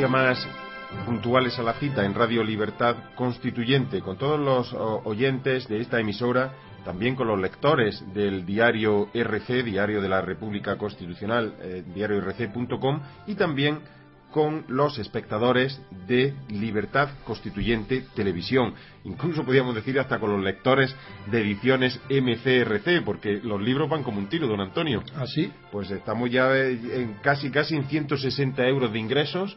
Día más puntuales a la cita en Radio Libertad Constituyente, con todos los oyentes de esta emisora, también con los lectores del diario RC, Diario de la República Constitucional, eh, diariorc.com, y también con los espectadores de Libertad Constituyente Televisión. Incluso podríamos decir hasta con los lectores de ediciones MCRC, porque los libros van como un tiro, don Antonio. ¿Ah, sí? Pues estamos ya en casi casi en 160 euros de ingresos,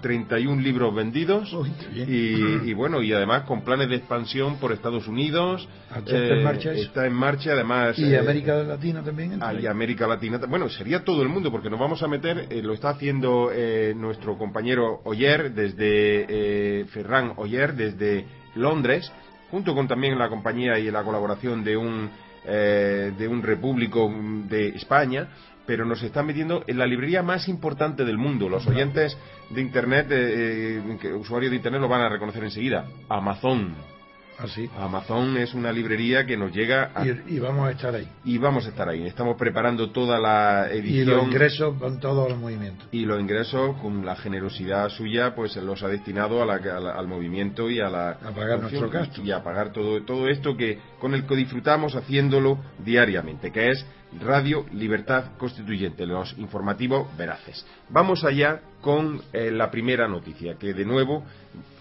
31 libros vendidos y, bueno, y además con planes de expansión por Estados Unidos. Ah, ¿Está en eh, marcha Está en marcha, además. ¿Y eh, América Latina también? Y América Latina. Bueno, sería todo el mundo, porque nos vamos a meter, eh, lo está haciendo nuestro compañero Oyer, desde Ferran Oyer, desde Londres, junto con también la compañía y la colaboración de un, eh, de un repúblico de España, pero nos están metiendo en la librería más importante del mundo. Los oyentes de Internet, eh, eh, usuarios de Internet lo van a reconocer enseguida. Amazon. Así. ¿Ah, Amazon es una librería que nos llega a... y, vamos a estar ahí. Y vamos a estar ahí. Estamos preparando toda la edición. Y los ingresos con todos los movimientos. Y los ingresos, con la generosidad suya, pues los ha destinado a al movimiento y a la... A pagar nuestro gasto. Y a pagar todo, todo esto que con el que disfrutamos haciéndolo diariamente, que es Radio Libertad Constituyente, los informativos veraces. Vamos allá con eh, la primera noticia, que de nuevo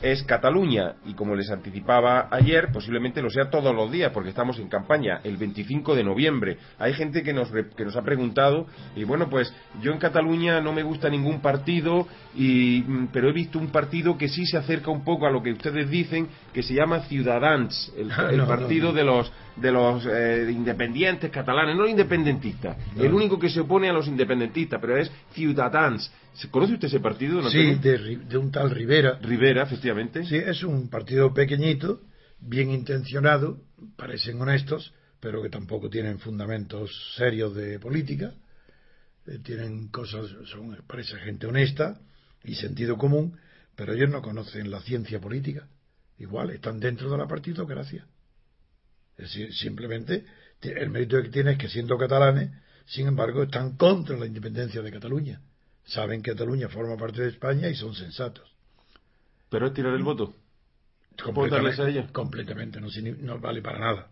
es Cataluña y como les anticipaba ayer, posiblemente lo sea todos los días porque estamos en campaña el 25 de noviembre. Hay gente que nos, que nos ha preguntado y bueno, pues yo en Cataluña no me gusta ningún partido, y, mm, pero he visto un partido que sí se acerca un poco a lo que ustedes dicen, que se llama Ciudadans, el, partido de los de los eh, independientes catalanes, no independentistas, el único que se opone a los independentistas, pero es Ciudadans. ¿Conoce usted ese partido? sí, de, un tal Rivera. Rivera, efectivamente. Sí, es un partido pequeñito, bien intencionado, parecen honestos, pero que tampoco tienen fundamentos serios de política. Eh, tienen cosas, son, parece gente honesta y sentido común, pero ellos no conocen la ciencia política. Igual, están dentro de la partidocracia. Es decir, simplemente el mérito que tiene es que siendo catalanes, sin embargo, están contra la independencia de Cataluña. Saben que Cataluña forma parte de España y son sensatos. ¿Pero es tirar el voto? Completamente, a ella? completamente no, no, vale para nada.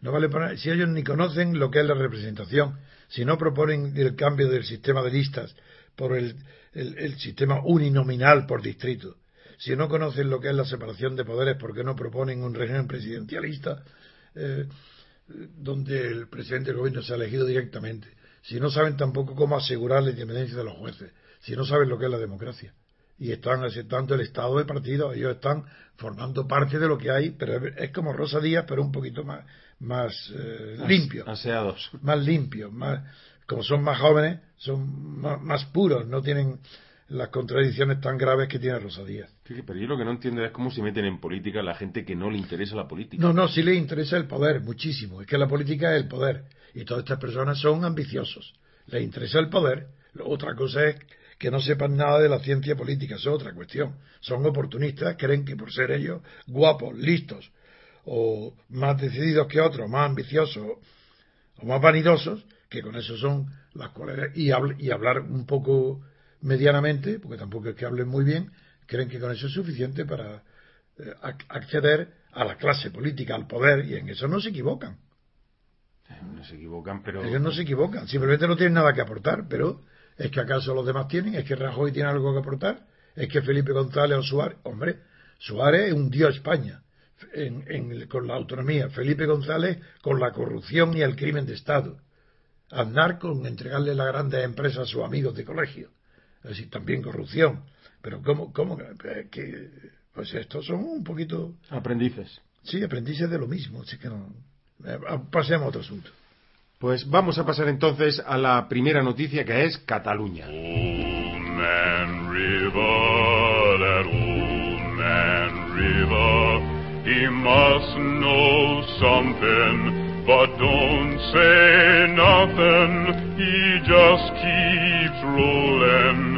No vale para nada. Si ellos ni conocen lo que es la representación, si no proponen el cambio del sistema de listas por el, el sistema uninominal por distrito, si no conocen lo que es la separación de poderes, ¿por qué no proponen un régimen presidencialista eh, donde el presidente del gobierno se ha elegido directamente? Si no saben tampoco cómo asegurar la independencia de los jueces, si no saben lo que es la democracia y están aceptando el estado de partido, ellos están formando parte de lo que hay, pero es como Rosa Díaz, pero un poquito más, más eh, limpio. Aseados. Más limpios, más, como son más jóvenes, son más puros, no tienen las contradicciones tan graves que tiene Rosa Díaz. pero yo lo que no entiendo es cómo se meten en política la gente que no le interesa la política. No, no, sí le interesa el poder, muchísimo. Es que la política es el poder. Y todas estas personas son ambiciosos. Les interesa el poder. Otra cosa es que no sepan nada de la ciencia política, eso es otra cuestión. Son oportunistas, creen que por ser ellos guapos, listos, o más decididos que otros, más ambiciosos, o más vanidosos, que con eso son las cuales. Y, y hablar un poco medianamente, porque tampoco es que hablen muy bien, creen que con eso es suficiente para eh, acceder a la clase política, al poder, y en eso no se equivocan. No se equivocan, pero... Ellos no se equivocan, simplemente no tienen nada que aportar, pero ¿es que acaso los demás tienen? ¿Es que Rajoy tiene algo que aportar? ¿Es que Felipe González o Suárez? Hombre, Suárez es un dios España con la autonomía, Felipe González con la corrupción y el crimen de Estado. Andar con entregarle las grandes empresas a sus amigos de colegio es decir, también corrupción. Pero ¿cómo, cómo que, pues estos son un poquito... Aprendices. Sí, aprendices de lo mismo, así que no. Eh, pasemos a otro asunto. Pues vamos a pasar entonces a la primera noticia que es Cataluña. He must know something, but don't say nothing. He just keeps rolling.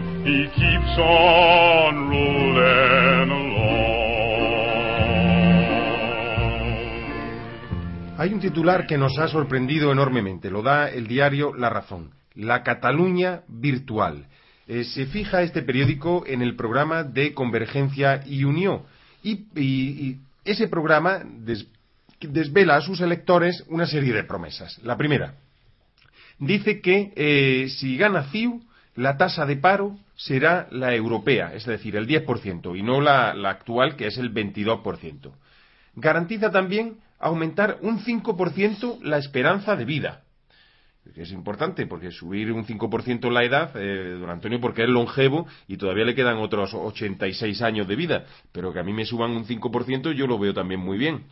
Hay un titular que nos ha sorprendido enormemente. Lo da el diario La Razón. La Cataluña virtual. Eh, se fija este periódico en el programa de Convergencia y Unión. Y, ese programa desvela a sus electores una serie de promesas. La primera, dice que eh, si gana CIU, la tasa de paro será la europea, es decir, el 10%, y no la, actual, que es el 22%. Garantiza también aumentar un 5% la esperanza de vida, es importante porque subir un 5% la edad, eh, don Antonio, porque es longevo y todavía le quedan otros 86 años de vida, pero que a mí me suban un 5% yo lo veo también muy bien.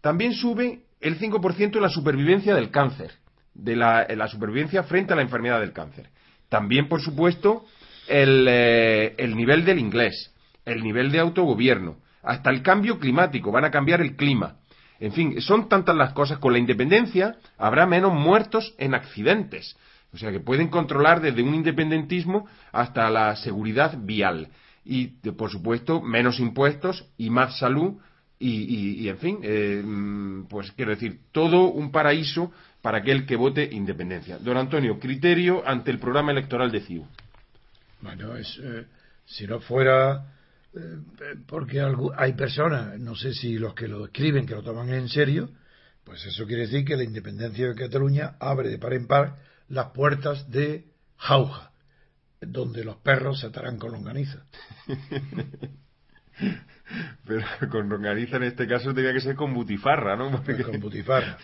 También sube el 5% la supervivencia del cáncer, de la, supervivencia frente a la enfermedad del cáncer. También, por supuesto, el, eh, el nivel del inglés, el nivel de autogobierno, hasta el cambio climático, van a cambiar el clima en fin, son tantas las cosas. Con la independencia habrá menos muertos en accidentes. O sea que pueden controlar desde un independentismo hasta la seguridad vial. Y, por supuesto, menos impuestos y más salud. Y, en fin, eh, mm, pues quiero decir, todo un paraíso para aquel que vote independencia. Don Antonio, criterio ante el programa electoral de CIU. Bueno, es, eh, si no fuera eh, porque hay personas, no sé si los que lo escriben, que lo toman en serio, pues eso quiere decir que la independencia de Cataluña abre de par en par las puertas de Jauja, donde los perros se atarán con longaniza. Pero con longaniza en este caso tenía que ser con butifarra, ¿no? Pues con butifarra.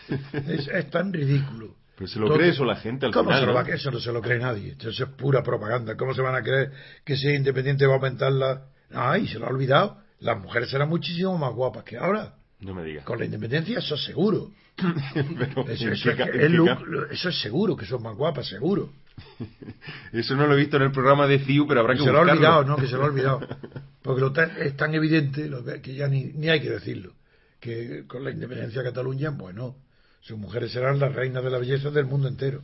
Es, tan ridículo. Pero se lo cree eso la gente al ¿cómo final. Se lo Eso no se lo cree nadie. Eso es pura propaganda. ¿Cómo se van a creer que si independiente va a aumentar la, Ay, se lo ha olvidado. Las mujeres serán muchísimo más guapas que ahora. No me digas. Con la independencia, eso es seguro. eso, es, seguro, que son más guapas, seguro. Eso no lo he visto en el programa de CIU, pero habrá que Se lo ha olvidado, no, que se lo ha olvidado. Porque lo es tan evidente que ya ni, ni hay que decirlo. Que con la independencia de Cataluña, bueno, sus mujeres serán las reinas de la belleza del mundo entero.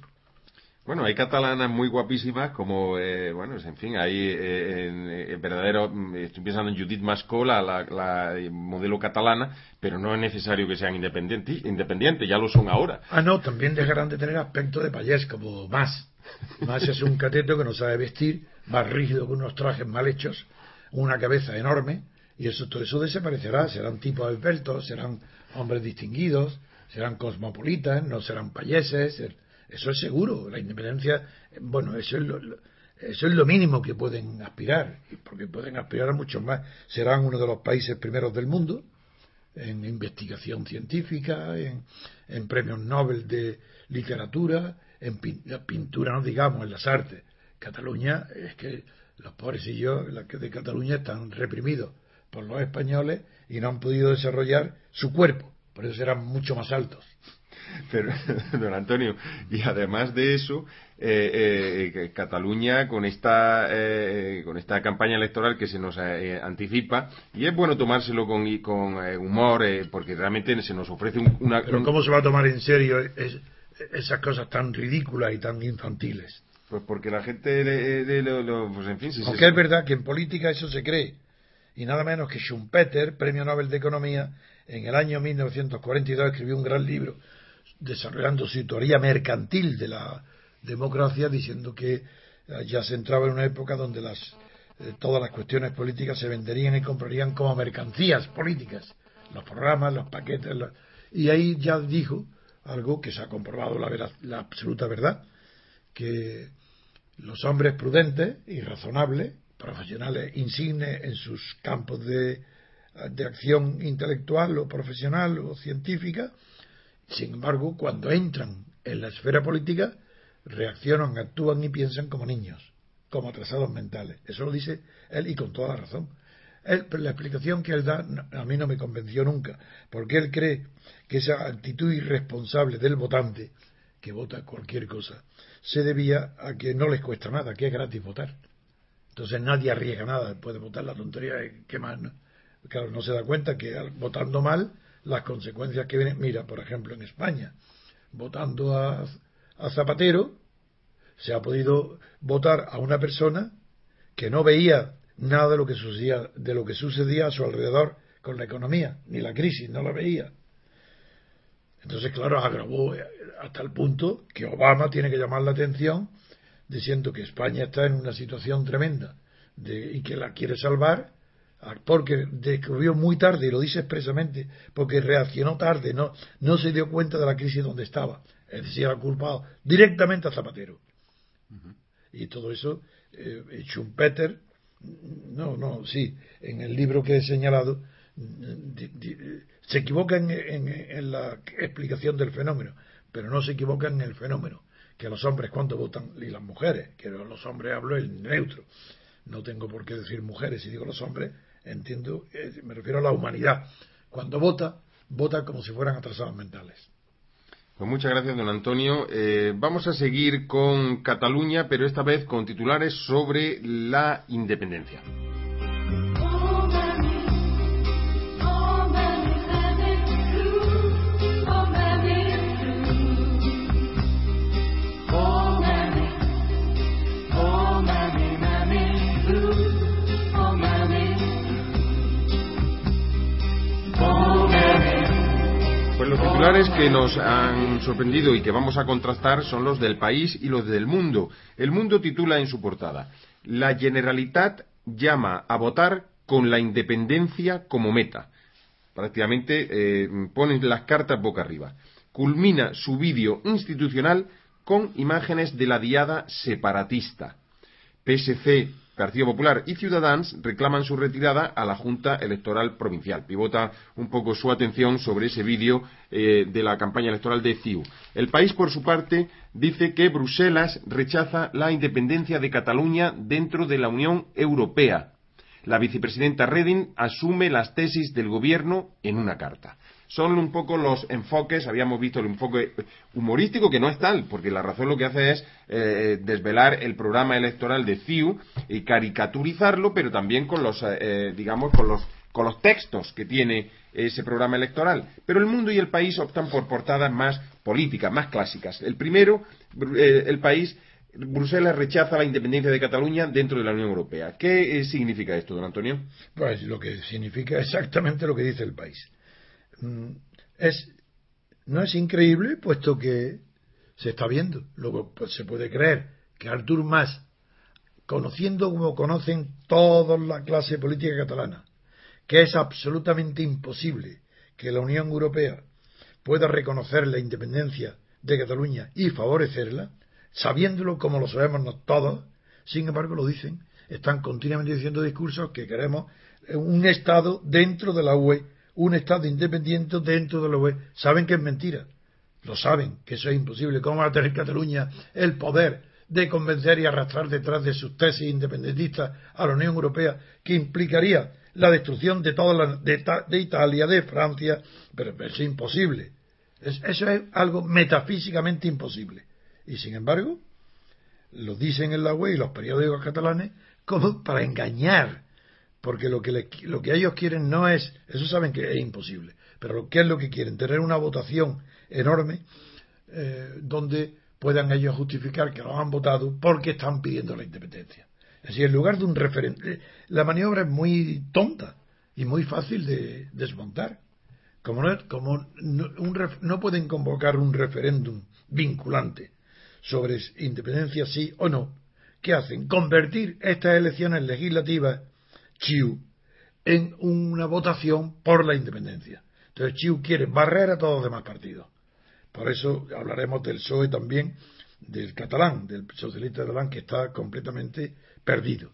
Bueno, hay catalanas muy guapísimas, como, eh, bueno, en fin, hay eh, en, verdadero, mm, estoy pensando en Judith Mascola, la, modelo catalana, pero no es necesario que sean independientes, independientes, ya lo son ahora. Ah, no, también dejarán de tener aspecto de payés, como más. Más es un cateto que no sabe vestir, más rígido que unos trajes mal hechos, una cabeza enorme, y eso todo eso desaparecerá, serán tipos esbeltos, serán hombres distinguidos, serán cosmopolitas, no serán payeses, eso es seguro. La independencia, bueno, eso es lo, es lo mínimo que pueden aspirar, porque pueden aspirar a mucho más. Serán uno de los países primeros del mundo en investigación científica, en, premios Nobel de literatura, en pintura, no digamos, en las artes. Cataluña, es que los pobrecillos de Cataluña están reprimidos por los españoles y no han podido desarrollar su cuerpo, por eso serán mucho más altos. Pero, don Antonio, y además de eso, eh, eh, Cataluña con esta eh, con esta campaña electoral que se nos anticipa y es bueno tomárselo con, con humor porque realmente se nos ofrece una. Pero cómo se va a tomar en serio esas cosas tan ridículas y tan infantiles. Pues porque la gente de, lo, pues en fin. Si Aunque es verdad que en política eso se cree y nada menos que Schumpeter, Premio Nobel de Economía, en el año 1942 escribió un gran libro desarrollando su teoría mercantil de la democracia, diciendo que eh, ya se entraba en una época donde las, eh, todas las cuestiones políticas se venderían y comprarían como mercancías políticas, los programas, los paquetes, y ahí ya dijo algo que se ha comprobado la, la absoluta verdad, que los hombres prudentes y razonables, profesionales insignes en sus campos de, de acción intelectual o profesional o científica, sin embargo, cuando entran en la esfera política, reaccionan, actúan y piensan como niños, como atrasados mentales. Eso lo dice él y con toda la razón. la explicación que él da a mí no me convenció nunca, porque él cree que esa actitud irresponsable del votante, que vota cualquier cosa, se debía a que no les cuesta nada, que es gratis votar. Entonces nadie arriesga nada, puede votar la tontería, ¿qué más? No? Claro, no se da cuenta que votando mal, las consecuencias que vienen, mira, por ejemplo, en España, votando a, a Zapatero, se ha podido votar a una persona que no veía nada de lo que sucedía, de lo que sucedía a su alrededor con la economía, ni la crisis, no la veía. Entonces, claro, agravó hasta el punto que Obama tiene que llamar la atención diciendo que España está en una situación tremenda y que la quiere salvar porque descubrió muy tarde, y lo dice expresamente, porque reaccionó tarde, no, no se dio cuenta de la crisis donde estaba. Es decir, ha culpado directamente a Zapatero. Y todo eso, eh, Schumpeter no, no, sí, en el libro que he señalado, se equivoca en, la explicación del fenómeno, pero no se equivoca en el fenómeno, que los hombres cuando votan, y las mujeres, que los hombres hablo en neutro, no tengo por qué decir mujeres, si digo los hombres, entiendo, eh, me refiero a la humanidad, cuando vota, vota como si fueran atrasados mentales. Pues muchas gracias, don Antonio. Eh, vamos a seguir con Cataluña, pero esta vez con titulares sobre la independencia. Titulares que nos han sorprendido y que vamos a contrastar son los del país y los del mundo. El mundo titula en su portada La Generalitat llama a votar con la independencia como meta. Prácticamente eh, ponen las cartas boca arriba. Culmina su vídeo institucional con imágenes de la diada separatista. PSC Partido Popular y Ciudadanos reclaman su retirada a la Junta Electoral Provincial. Pivota un poco su atención sobre ese vídeo eh, de la campaña electoral de CIU. El país, por su parte, dice que Bruselas rechaza la independencia de Cataluña dentro de la Unión Europea. La vicepresidenta Reding asume las tesis del Gobierno en una carta son un poco los enfoques, habíamos visto el enfoque humorístico, que no es tal, porque la razón lo que hace es eh, desvelar el programa electoral de CIU y caricaturizarlo, pero también con los, eh, eh, digamos, con los, con los textos que tiene ese programa electoral. Pero el mundo y el país optan por portadas más políticas, más clásicas. El primero, el país Bruselas rechaza la independencia de Cataluña dentro de la Unión Europea. ¿Qué significa esto, don Antonio? Pues lo que significa exactamente lo que dice el país. Mm, es, no es increíble, puesto que se está viendo. Luego pues, se puede creer que Artur Mas, conociendo como conocen toda la clase política catalana, que es absolutamente imposible que la Unión Europea pueda reconocer la independencia de Cataluña y favorecerla, sabiéndolo como lo sabemos todos, sin embargo lo dicen, están continuamente diciendo discursos que queremos un Estado dentro de la UE un Estado independiente dentro de la UE. Saben que es mentira. Lo saben, que eso es imposible. ¿Cómo va a tener Cataluña el poder de convencer y arrastrar detrás de sus tesis independentistas a la Unión Europea, que implicaría la destrucción de toda la, de, Italia, de Francia? Pero, es imposible. eso es algo metafísicamente imposible. Y sin embargo, lo dicen en la UE y los periódicos catalanes como para engañar porque lo que, lo que ellos quieren no es, eso saben que es imposible, pero ¿qué es lo que quieren? Tener una votación enorme eh, donde puedan ellos justificar que lo han votado porque están pidiendo la independencia. Es decir, en lugar de un referéndum, eh, la maniobra es muy tonta y muy fácil de desmontar. Como no, como no pueden convocar un referéndum vinculante sobre independencia sí o no, ¿qué hacen? Convertir estas elecciones legislativas Chiu en una votación por la independencia. Entonces Chiu quiere barrer a todos los demás partidos. Por eso hablaremos del PSOE también, del catalán, del socialista catalán, que está completamente perdido.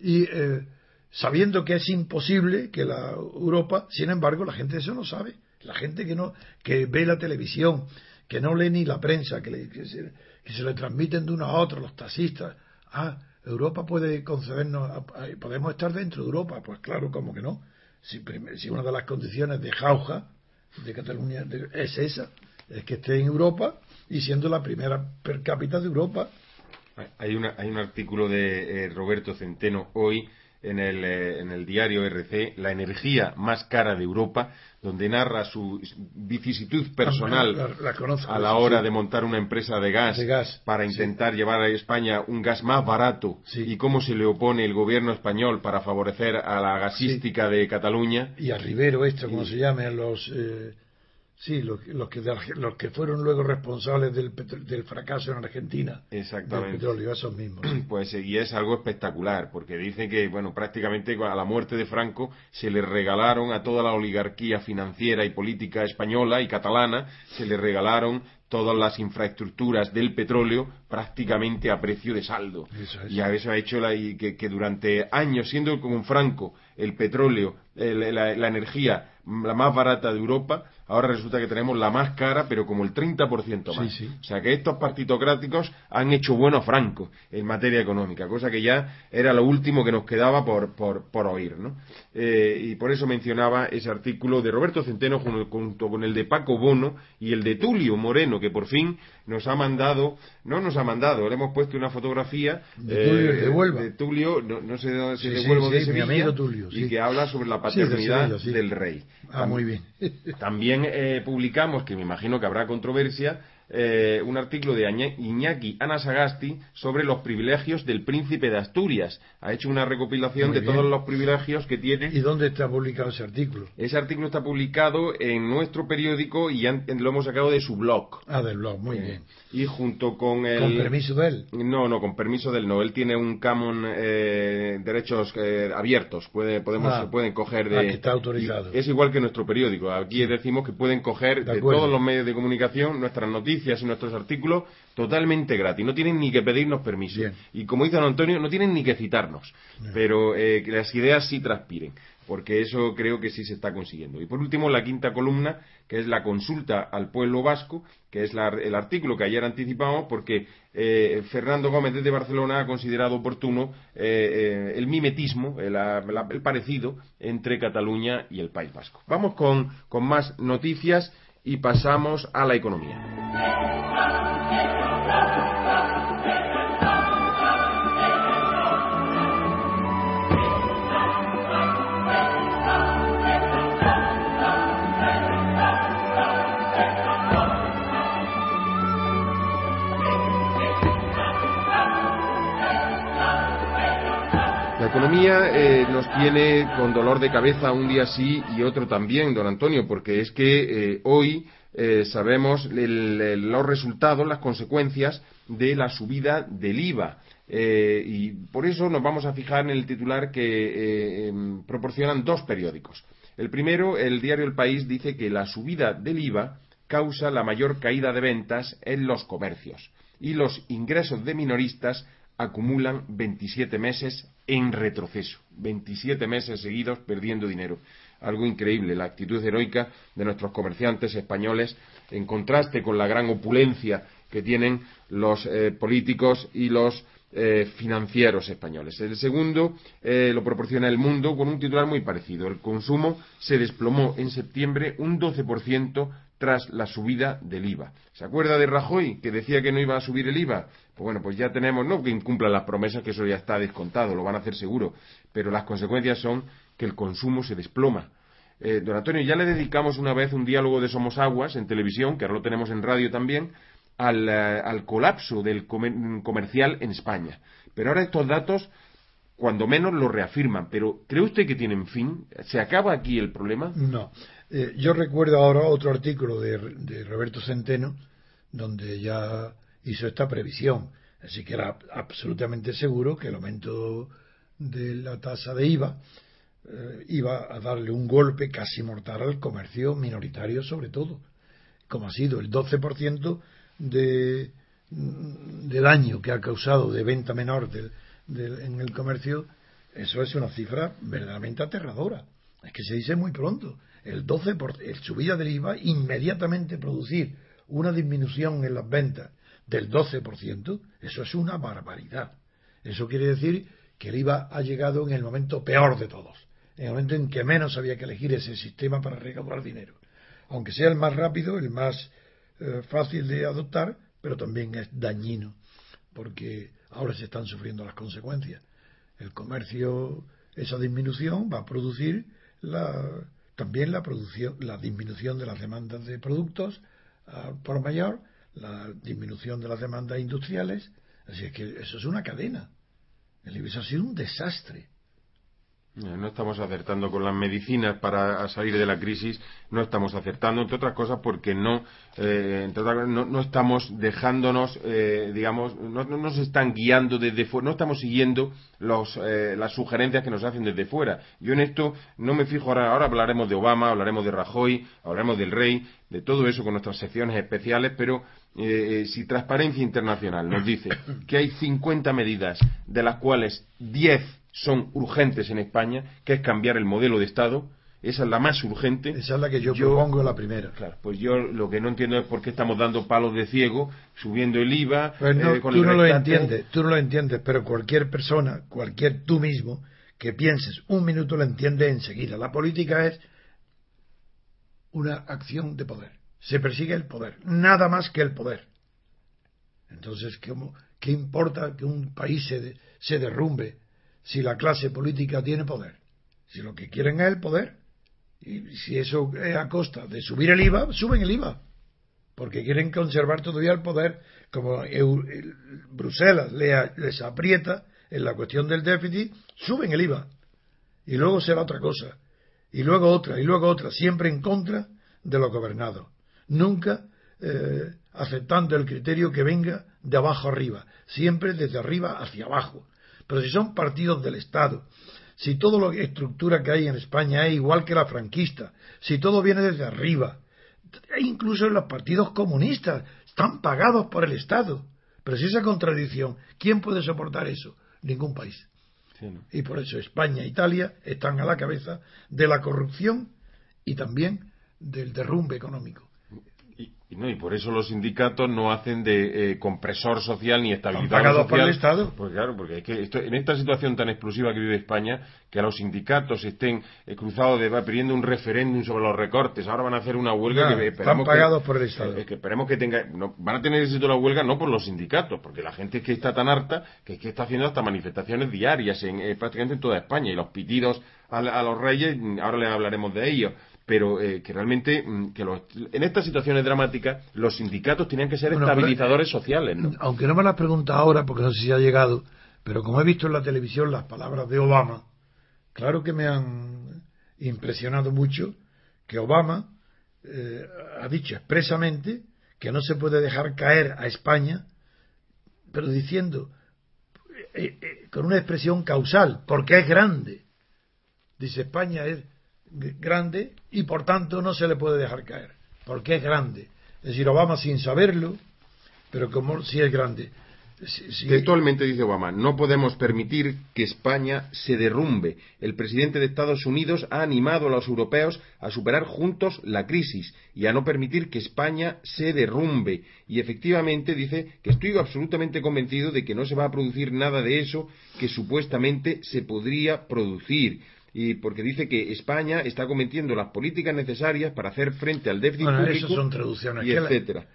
Y eh, sabiendo que es imposible que la Europa, sin embargo, la gente eso no sabe. La gente que no, que ve la televisión, que no lee ni la prensa, que, se, que se le transmiten de uno a otro los taxistas. Ah, Europa puede concedernos, podemos estar dentro de Europa, pues claro, como que no. Si, una de las condiciones de jauja de Cataluña es esa, es que esté en Europa y siendo la primera per cápita de Europa. Hay, una, hay un artículo de eh, Roberto Centeno hoy en el, eh, en el diario RC, La energía más cara de Europa, donde narra su vicisitud personal a la hora de montar una empresa de gas, para intentar llevar a España un gas más barato y cómo se le opone el gobierno español para favorecer a la gasística de Cataluña. Y a Rivero, esto, como se llame, a los. Eh, Sí, los, que, los que fueron luego responsables del, del fracaso en Argentina. Exactamente. Del petróleo, esos mismos. Pues y es algo espectacular, porque dicen que, bueno, prácticamente a la muerte de Franco se le regalaron a toda la oligarquía financiera y política española y catalana, se le regalaron todas las infraestructuras del petróleo prácticamente a precio de saldo. Y a eso ha hecho la, y que, durante años, siendo como Franco el petróleo, la energía la más barata de Europa, ahora resulta que tenemos la más cara, pero como el 30% más. O sea que estos partitocráticos han hecho bueno a Franco en materia económica, cosa que ya era lo último que nos quedaba por, por, oír. ¿no? Eh, y por eso mencionaba ese artículo de Roberto Centeno junto con el de Paco Bono y el de Tulio Moreno, que por fin nos ha mandado, no nos ha mandado, le hemos puesto una fotografía de Tulio, no, sé de dónde se de Tulio, y que habla sobre la paternidad del rey. Ah, muy bien. También eh, publicamos, que me imagino que habrá controversia, eh, un artículo de Iñaki Anasagasti sobre los privilegios del príncipe de Asturias. Ha hecho una recopilación de todos los privilegios que tiene. ¿Y dónde está publicado ese artículo? Ese artículo está publicado en nuestro periódico y lo hemos sacado de su blog. Ah, del blog, muy eh, bien. Y junto con el... ¿Con permiso de él? No, no, con permiso de él no. Él tiene un canon eh, derechos abiertos. Puede, podemos, ah, pueden coger de... Ah, está autorizado. Es igual que nuestro periódico. Aquí decimos que pueden coger de todos los medios de comunicación nuestras noticias y nuestros artículos totalmente gratis. No tienen ni que pedirnos permiso. Y como dice don Antonio, no tienen ni que citarnos. Pero eh, que las ideas sí transpiren. Porque eso creo que sí se está consiguiendo. Y por último, la quinta columna, que es la consulta al pueblo vasco, que es el artículo que ayer anticipamos, porque eh, Fernando Gómez desde Barcelona ha considerado oportuno eh, el mimetismo, el, parecido entre Cataluña y el País Vasco. Vamos con más noticias y pasamos a la economía. Economía eh, nos tiene con dolor de cabeza un día sí y otro también, don Antonio, porque es que eh, hoy eh, sabemos los resultados, las consecuencias de la subida del IVA. y por eso nos vamos a fijar en el titular que em, proporcionan dos periódicos. El primero, el diario El País, dice que la subida del IVA causa la mayor caída de ventas en los comercios y los ingresos de minoristas acumulan 27 meses en retroceso, 27 meses seguidos perdiendo dinero. Algo increíble, la actitud heroica de nuestros comerciantes españoles en contraste con la gran opulencia que tienen los eh, políticos y los eh, financieros españoles. El segundo eh, lo proporciona El Mundo con un titular muy parecido. El consumo se desplomó en septiembre un 12% tras la subida del IVA. ¿Se acuerda de Rajoy que decía que no iba a subir el IVA? Pues bueno, pues ya tenemos, no que incumplan las promesas, que eso ya está descontado, lo van a hacer seguro, pero las consecuencias son que el consumo se desploma. Eh, don Antonio, ya le dedicamos una vez un diálogo de Somos Aguas en televisión, que ahora lo tenemos en radio también, al, eh, colapso del comercial en España. Pero ahora estos datos, cuando menos, lo reafirman. Pero ¿cree usted que tienen fin? ¿Se acaba aquí el problema? No. Eh, yo recuerdo ahora otro artículo de, Roberto Centeno donde ya hizo esta previsión. Así que era absolutamente seguro que el aumento de la tasa de IVA eh, iba a darle un golpe casi mortal al comercio minoritario, sobre todo, como ha sido el 12% de, de daño que ha causado de venta menor en el comercio. Eso es una cifra verdaderamente aterradora. Es que se dice muy pronto el 12%, por, el subida del IVA, inmediatamente producir una disminución en las ventas del 12%, eso es una barbaridad. Eso quiere decir que el IVA ha llegado en el momento peor de todos, en el momento en que menos había que elegir ese sistema para recaudar dinero. Aunque sea el más rápido, el más eh, fácil de adoptar, pero también es dañino, porque ahora se están sufriendo las consecuencias. El comercio, esa disminución va a producir la, también la, producción, la disminución de las demandas de productos ah, por mayor, la disminución de las demandas industriales. Así es que eso es una cadena. El IBEX ha sido un desastre. Eh, no estamos acertando con las medicinas para salir de la crisis, no estamos acertando, entre otras cosas, porque no, eh, no, estamos dejándonos, eh, digamos, no, nos están guiando desde fuera, no estamos siguiendo los, las sugerencias que nos hacen desde fuera. Yo en esto no me fijo ahora, ahora hablaremos de Obama, hablaremos de Rajoy, hablaremos del rey, de todo eso con nuestras secciones especiales, pero si Transparencia Internacional nos dice que hay 50 medidas, de las cuales 10 son urgentes en España, que es cambiar el modelo de Estado. Esa es la más urgente. Esa es la que yo, propongo la primera. Claro, pues yo lo que no entiendo es por qué estamos dando palos de ciego, subiendo el IVA. Pues eh, tú no lo entiendes, tú no lo entiendes, pero cualquier persona, cualquier tú mismo, que pienses un minuto lo entiende enseguida. La política es una acción de poder. Se persigue el poder, nada más que el poder. Entonces, ¿qué importa que un país se, se derrumbe si la clase política tiene poder. Si lo que quieren es el poder, y si eso es a costa de subir el IVA, suben el IVA, porque quieren conservar todavía el poder, como Bruselas les aprieta en la cuestión del déficit, suben el IVA, y luego será otra cosa, y luego otra, y luego otra, siempre en contra de los gobernados, nunca eh, aceptando el criterio que venga de abajo arriba, siempre desde arriba hacia abajo, pero si son partidos del Estado, si toda la estructura que hay en España es igual que la franquista, si todo viene desde arriba, e incluso los partidos comunistas están pagados por el Estado. Pero si esa contradicción, ¿quién puede soportar eso? Ningún país. Y por eso España e Italia están a la cabeza de la corrupción y también del derrumbe económico. Y, no, y por eso los sindicatos no hacen de eh, compresor social ni estabilizador pagados social. por el Estado? Pues claro, porque es que en esta situación tan explosiva que vive España, que los sindicatos estén eh, cruzados de pidiendo un referéndum sobre los recortes, ahora van a hacer una huelga que están pagados por el Estado. que esperemos que tenga, no, van a tener éxito la huelga no por los sindicatos, porque la gente es que está tan harta que es que está haciendo hasta manifestaciones diarias en, eh, prácticamente en toda España y los pitidos a, a los reyes, ahora les hablaremos de ellos pero eh, que realmente mm, que en estas situaciones dramáticas los sindicatos tenían que ser estabilizadores sociales. ¿no? Aunque no me las pregunta ahora, porque no sé si ha llegado, pero como he visto en la televisión las palabras de Obama, claro que me han impresionado mucho que Obama eh, ha dicho expresamente que no se puede dejar caer a España, pero diciendo eh, con una expresión causal, porque es grande. Dice España es grande y por tanto no se le puede dejar caer, porque es grande. Es decir, Obama sin saberlo, pero como si es grande. Si, Textualmente dice Obama, no podemos permitir que España se derrumbe. El presidente de Estados Unidos ha animado a los europeos a superar juntos la crisis y a no permitir que España se derrumbe. Y efectivamente dice que estoy absolutamente convencido de que no se va a producir nada de eso que supuestamente se podría producir y porque dice que España está cometiendo las políticas necesarias para hacer frente al déficit público son traducciones. y etcétera.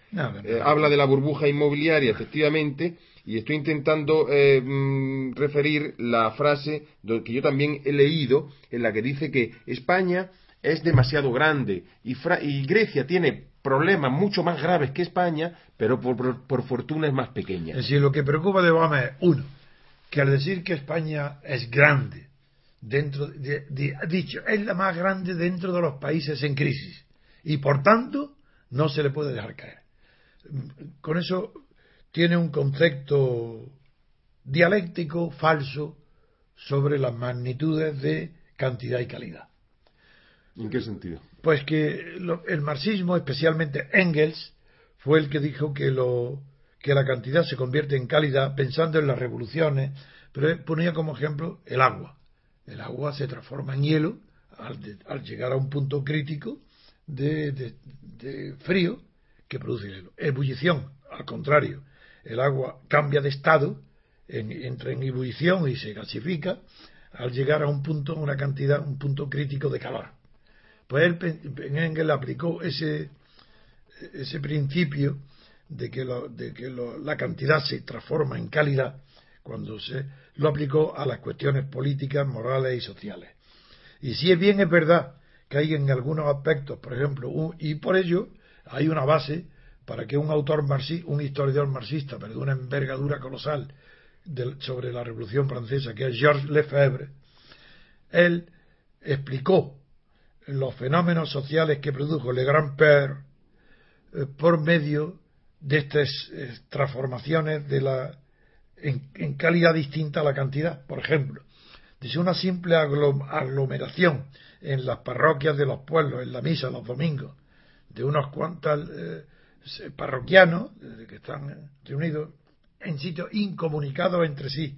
Eh, habla de la burbuja inmobiliaria, efectivamente, y estoy intentando eh, mm, referir la frase que yo también he leído en la que dice que España es demasiado grande y, y Grecia tiene problemas mucho más graves que España, pero por, por, fortuna es más pequeña. Es decir, lo que preocupa de Obama es, uno, que al decir que España es grande, dentro de, dicho es la más grande dentro de los países en crisis y por tanto no se le puede dejar caer con eso tiene un concepto dialéctico falso sobre las magnitudes de cantidad y calidad. ¿En qué sentido? Pues que el marxismo, especialmente Engels, fue el que dijo que, lo, que la cantidad se convierte en calidad pensando en las revoluciones, pero ponía como ejemplo el agua el agua se transforma en hielo al, llegar a un punto crítico de, frío que produce hielo. Ebullición, al contrario, el agua cambia de estado entra en ebullición y se gasifica al llegar a un punto, una cantidad, un punto crítico de calor. Pues él, Engel aplicó ese, ese principio de que, de que la cantidad se transforma en calidad cuando se lo aplicó a las cuestiones políticas, morales y sociales. Y si es bien es verdad que hay en algunos aspectos, por ejemplo, y por ello hay una base para que un autor marxista, un historiador marxista, pero de una envergadura colosal sobre la Revolución Francesa, que es Georges Lefebvre, él explicó los fenómenos sociales que produjo Le Grand Père eh, por medio de estas eh, transformaciones de la, en, calidad distinta a la cantidad. Por ejemplo, dice una simple aglomeración en las parroquias de los pueblos, en la misa los domingos, de unos cuantos eh, parroquianos que están reunidos en sitios incomunicados entre sí.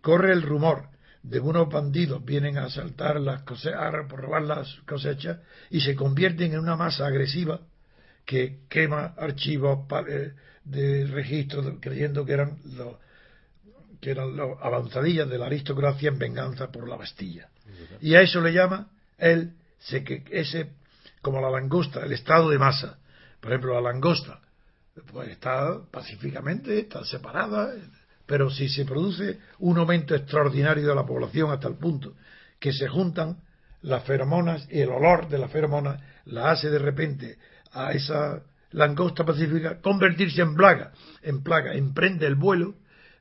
Corre el rumor de unos bandidos vienen a asaltar las cosechas, por robar las cosechas y se convierten en una masa agresiva que quema archivos eh, de registro creyendo que eran los que eran los avanzadillas de la aristocracia en venganza por la Bastilla. Y a eso le llama él ese como la langosta, el estado de masa. Por ejemplo, la langosta pues está pacíficamente, está separada, pero si se produce un aumento extraordinario de la población hasta el punto que se juntan las feromonas y el olor de las feromonas la hace de repente a esa langosta pacífica convertirse en plaga, en plaga, emprende el vuelo,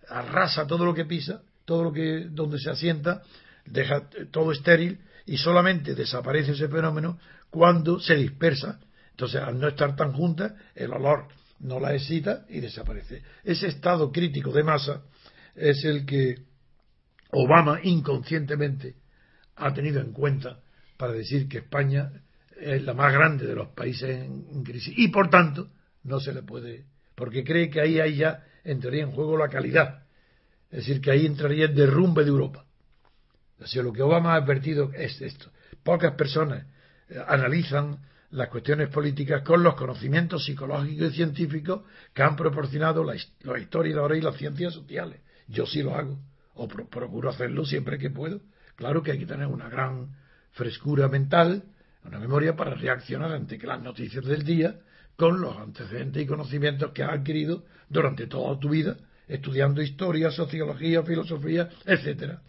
arrasa todo lo que pisa, todo lo que donde se asienta, deja todo estéril y solamente desaparece ese fenómeno cuando se dispersa. Entonces, al no estar tan juntas, el olor no la excita y desaparece. Ese estado crítico de masa es el que Obama inconscientemente ha tenido en cuenta para decir que España es la más grande de los países en, crisis. Y por tanto no se le puede porque cree que ahí, ahí ya entraría en juego la calidad. Es decir que ahí entraría el derrumbe de Europa. Así lo que Obama ha advertido es esto. Pocas personas eh, analizan las cuestiones políticas con los conocimientos psicológicos y científicos que han proporcionado la, historia de ahora y las ciencias sociales. Yo sí lo hago, o procuro hacerlo siempre que puedo. Claro que hay que tener una gran frescura mental, una memoria para reaccionar ante las noticias del día con los antecedentes y conocimientos que has adquirido durante toda tu vida, estudiando historia, sociología, filosofía, etcétera.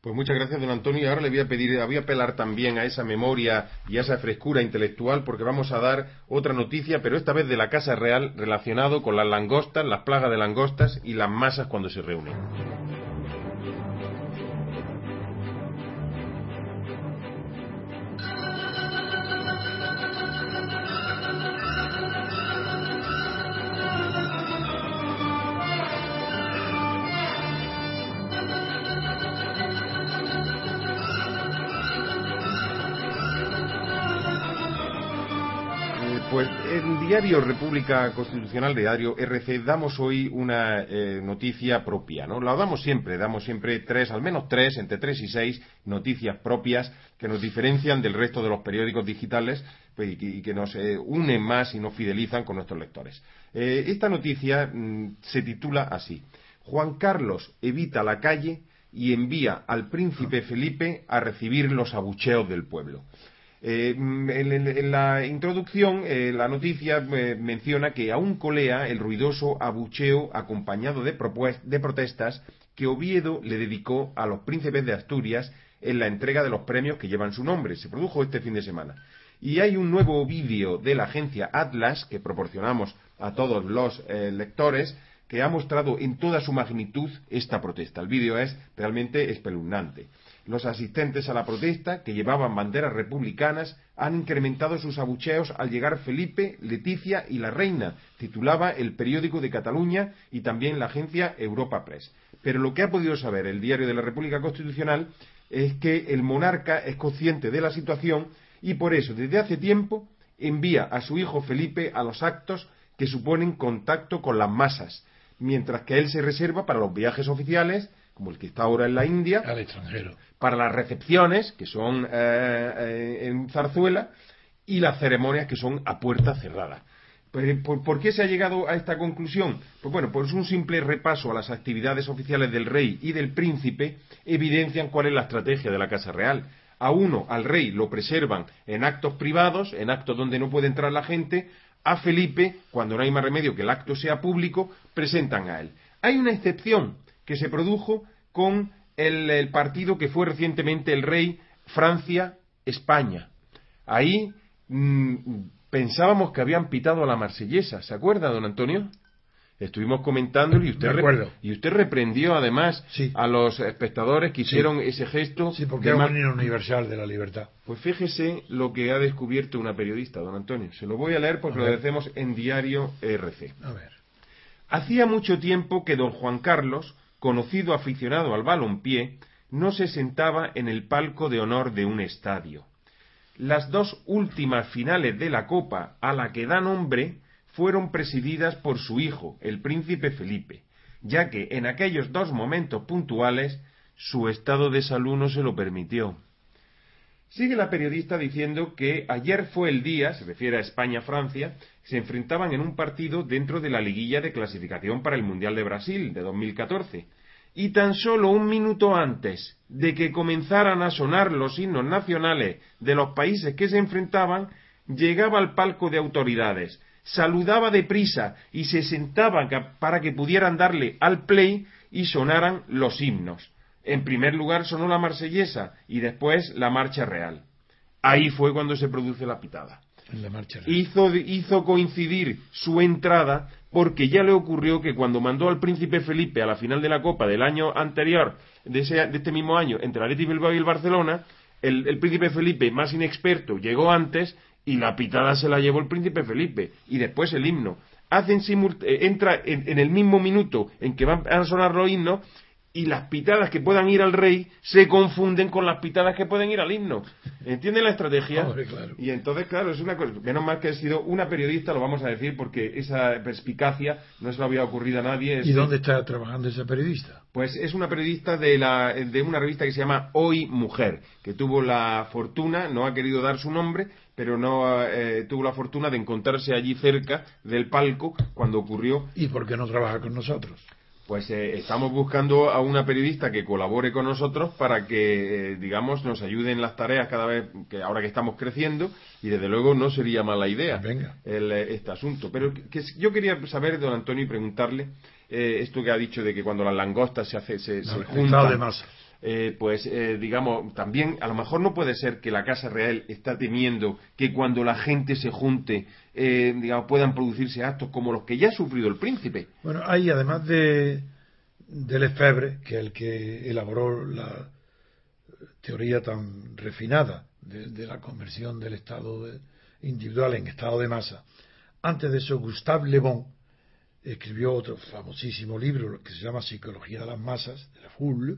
Pues muchas gracias, don Antonio. Ahora le voy a pedir, voy a apelar también a esa memoria y a esa frescura intelectual, porque vamos a dar otra noticia, pero esta vez de la Casa Real, relacionado con las langostas, las plagas de langostas y las masas cuando se reúnen. Diario República Constitucional, diario RC, damos hoy una eh, noticia propia, ¿no? La damos siempre, damos siempre tres, al menos tres, entre tres y seis noticias propias que nos diferencian del resto de los periódicos digitales pues, y, que, nos eh, unen más y nos fidelizan con nuestros lectores. Eh, esta noticia mm, se titula así: Juan Carlos evita la calle y envía al príncipe Felipe a recibir los abucheos del pueblo. Eh, en, la introducción, eh, la noticia eh, menciona que aún colea el ruidoso abucheo acompañado de, de protestas que Oviedo le dedicó a los príncipes de Asturias en la entrega de los premios que llevan su nombre. Se produjo este fin de semana. Y hay un nuevo vídeo de la agencia Atlas que proporcionamos a todos los lectores que ha mostrado en toda su magnitud esta protesta. El vídeo es realmente espeluznante. Los asistentes a la protesta, que llevaban banderas republicanas, han incrementado sus abucheos al llegar Felipe, Leticia y la Reina, titulaba el periódico de Cataluña y también la agencia Europa Press. Pero lo que ha podido saber el diario de la República Constitucional es que el monarca es consciente de la situación y por eso desde hace tiempo envía a su hijo Felipe a los actos que suponen contacto con las masas, mientras que él se reserva para los viajes oficiales como el que está ahora en la India, al extranjero, para las recepciones, que son eh, eh, en Zarzuela, y las ceremonias que son a puerta cerrada. Pues, ¿Por, qué se ha llegado a esta conclusión? Pues bueno, pues un simple repaso a las actividades oficiales del rey y del príncipe evidencian cuál es la estrategia de la Casa Real. A uno, al rey, lo preservan en actos privados, en actos donde no puede entrar la gente. A Felipe, cuando no hay más remedio que el acto sea público, presentan a él. Hay una excepción que se produjo con el, partido que fue recientemente el rey Francia-España. Ahí mm, pensábamos que habían pitado a la marsellesa. ¿Se acuerda, don Antonio? Estuvimos comentándolo y usted, y usted reprendió además a los espectadores que hicieron ese gesto. Sí, porque es un universal de la libertad. Pues fíjese lo que ha descubierto una periodista, don Antonio. Se lo voy a leer porque lo decimos en diario RC. A ver. Hacía mucho tiempo que don Juan Carlos, conocido aficionado al balonpié, no se sentaba en el palco de honor de un estadio las dos últimas finales de la Copa a la que da nombre fueron presididas por su hijo, el príncipe Felipe, ya que en aquellos dos momentos puntuales su estado de salud no se lo permitió. Sigue la periodista diciendo que ayer fue el día, se refiere a España-Francia, se enfrentaban en un partido dentro de la liguilla de clasificación para el Mundial de Brasil de 2014 y tan solo un minuto antes de que comenzaran a sonar los himnos nacionales de los países que se enfrentaban, llegaba al palco de autoridades, saludaba deprisa y se sentaba para que pudieran darle al play y sonaran los himnos. En primer lugar sonó la marsellesa y después la marcha real. Ahí fue cuando se produce la pitada. Hizo, hizo coincidir su entrada porque ya le ocurrió que cuando mandó al príncipe Felipe a la final de la Copa del año anterior, de, este mismo año, entre el Athletic Bilbao y el Barcelona, el, príncipe Felipe, más inexperto, llegó antes y la pitada se la llevó el príncipe Felipe y después el himno. Hacen eh, entra en, en, el mismo minuto en que van a sonar los himnos y las pitadas que puedan ir al rey se confunden con las pitadas que pueden ir al himno. ¿Entienden la estrategia? Y entonces, claro, es una cosa. Menos mal que ha sido una periodista, lo vamos a decir, porque esa perspicacia no se lo había ocurrido a nadie. ¿Y dónde está trabajando esa periodista? Pues es una periodista de, la, de una revista que se llama Hoy Mujer, que tuvo la fortuna, no ha querido dar su nombre, pero no eh, tuvo la fortuna de encontrarse allí cerca del palco cuando ocurrió. ¿Y por qué no trabaja con nosotros? Pues eh, estamos buscando a una periodista que colabore con nosotros para que, eh, digamos, nos ayude en las tareas cada vez que ahora que estamos creciendo y desde luego no sería mala idea eh, este asunto. Pero que, yo quería saber, don Antonio, y preguntarle esto que ha dicho de que cuando las langostas se, hace, se, se juntan, eh, pues eh, digamos, también a lo mejor no puede ser que la Casa Real está temiendo que cuando la gente se junte, eh, digamos, puedan producirse actos como los que ya ha sufrido el príncipe. Bueno, hay además de, de Lefebvre, que es el que elaboró la teoría tan refinada de, la conversión del estado individual en estado de masa. Antes de eso, Gustave Le Bon escribió otro famosísimo libro que se llama Psicología de las Masas, de la Foule,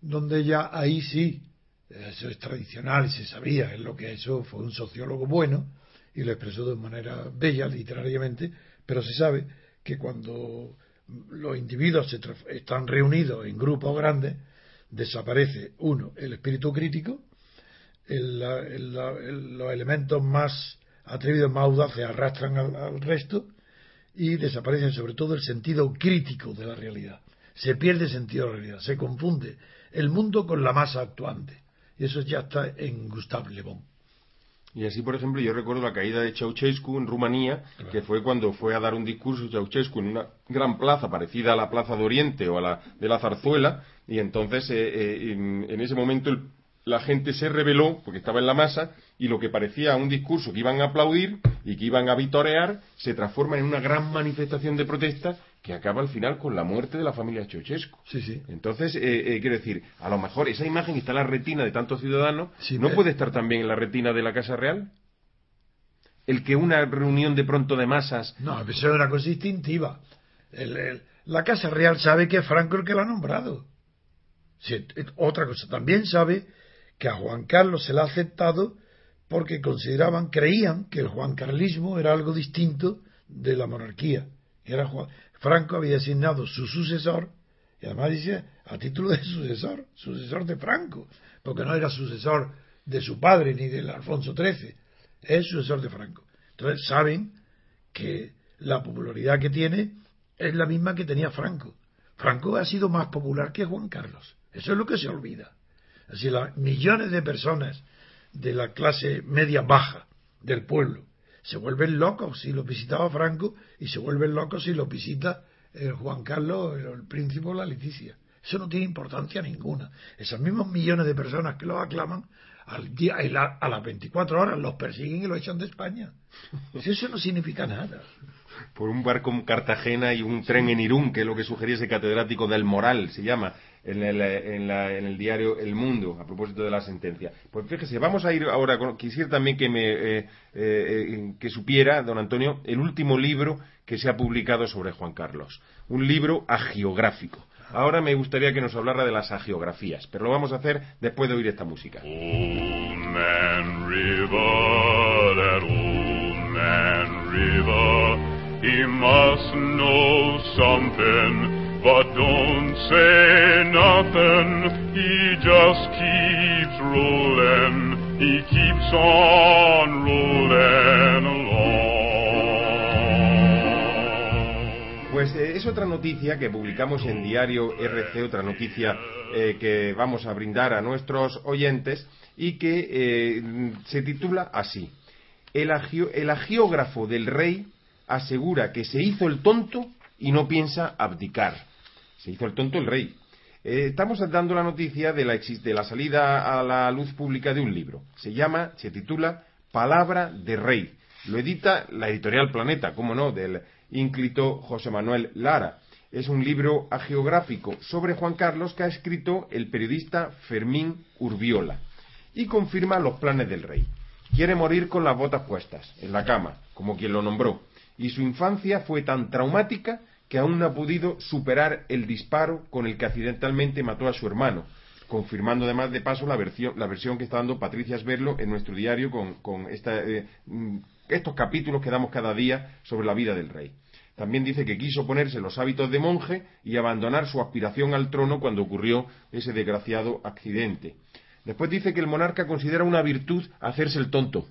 donde ya ahí sí, eso es tradicional y se sabía, es lo que eso fue un sociólogo bueno y lo expresó de manera bella literariamente, pero se sabe que cuando los individuos se están reunidos en grupos grandes, desaparece uno, el espíritu crítico, los elementos más atrevidos, más audaces arrastran al resto y desaparecen sobre todo el sentido crítico de la realidad. Se pierde el sentido de la realidad, se confunde el mundo con la masa actuante. Y eso ya está en Gustave Le Bon. Y así, por ejemplo, yo recuerdo la caída de Ceausescu en Rumanía, que fue cuando fue a dar un discurso Ceausescu en una gran plaza parecida a la Plaza de Oriente o a la de la Zarzuela, y entonces eh, eh, en, ese momento la gente se rebeló porque estaba en la masa y lo que parecía un discurso que iban a aplaudir y que iban a vitorear se transforma en una gran manifestación de protesta que acaba al final con la muerte de la familia Ceausescu. Sí, sí. Entonces, eh, eh, quiero decir, a lo mejor esa imagen está en la retina de tantos ciudadanos, ¿no puede estar también en la retina de la Casa Real? El que una reunión de pronto de masas... No, eso es una cosa instintiva. la Casa Real sabe que es Franco el que la ha nombrado. otra cosa, también sabe que a Juan Carlos se le ha aceptado porque consideraban, creían que el juancarlismo era algo distinto de la monarquía. Era Franco había designado su sucesor, y además dice a título de sucesor, sucesor de Franco, porque no era sucesor de su padre ni del Alfonso XIII, es sucesor de Franco. Entonces saben que la popularidad que tiene es la misma que tenía Franco. Franco ha sido más popular que Juan Carlos. Eso es lo que se olvida. Así, las millones de personas de la clase media baja del pueblo se vuelven locos si lo visitaba Franco y se vuelven locos si lo visita el Juan Carlos, el, príncipe o la Leticia. Eso no tiene importancia ninguna. Esos mismos millones de personas que lo aclaman al día, a las 24 horas los persiguen y lo echan de España. Eso no significa nada. Por un barco en Cartagena y un tren en Irún, que es lo que sugería ese catedrático del Moral, se llama, en el, en, el, diario El Mundo, a propósito de la sentencia. Pues fíjese, vamos a ir ahora, quisiera también que me eh, eh, eh, que supiera, don Antonio, el último libro que se ha publicado sobre Juan Carlos. Un libro agiográfico. Ahora me gustaría que nos hablara de las agiografías, pero lo vamos a hacer después de oír esta música. But don't say nothing. He just keeps rolling. Pues eh, es otra noticia que publicamos en Diario RC, otra noticia eh, que vamos a brindar a nuestros oyentes y que eh, se titula así. El, el agiógrafo del rey asegura que se hizo el tonto y no piensa abdicar. Se hizo el tonto el rey. estamos dando la noticia de la, de la salida a la luz pública de un libro. Se llama, se titula Palabra de Rey. Lo edita la editorial Planeta, cómo no, del ínclito José Manuel Lara. Es un libro agiográfico sobre Juan Carlos que ha escrito el periodista Fermín Urbiola y confirma los planes del rey. Quiere morir con las botas puestas, en la cama, como quien lo nombró, y su infancia fue tan traumática que aún no ha podido superar el disparo con el que accidentalmente mató a su hermano, confirmando además de paso la versión, que está dando Patricia Sberlo en nuestro diario con, eh, mm, estos capítulos que damos cada día sobre la vida del rey. También dice que quiso ponerse los hábitos de monje y abandonar su aspiración al trono cuando ocurrió ese desgraciado accidente. Después dice que el monarca considera una virtud hacerse el tonto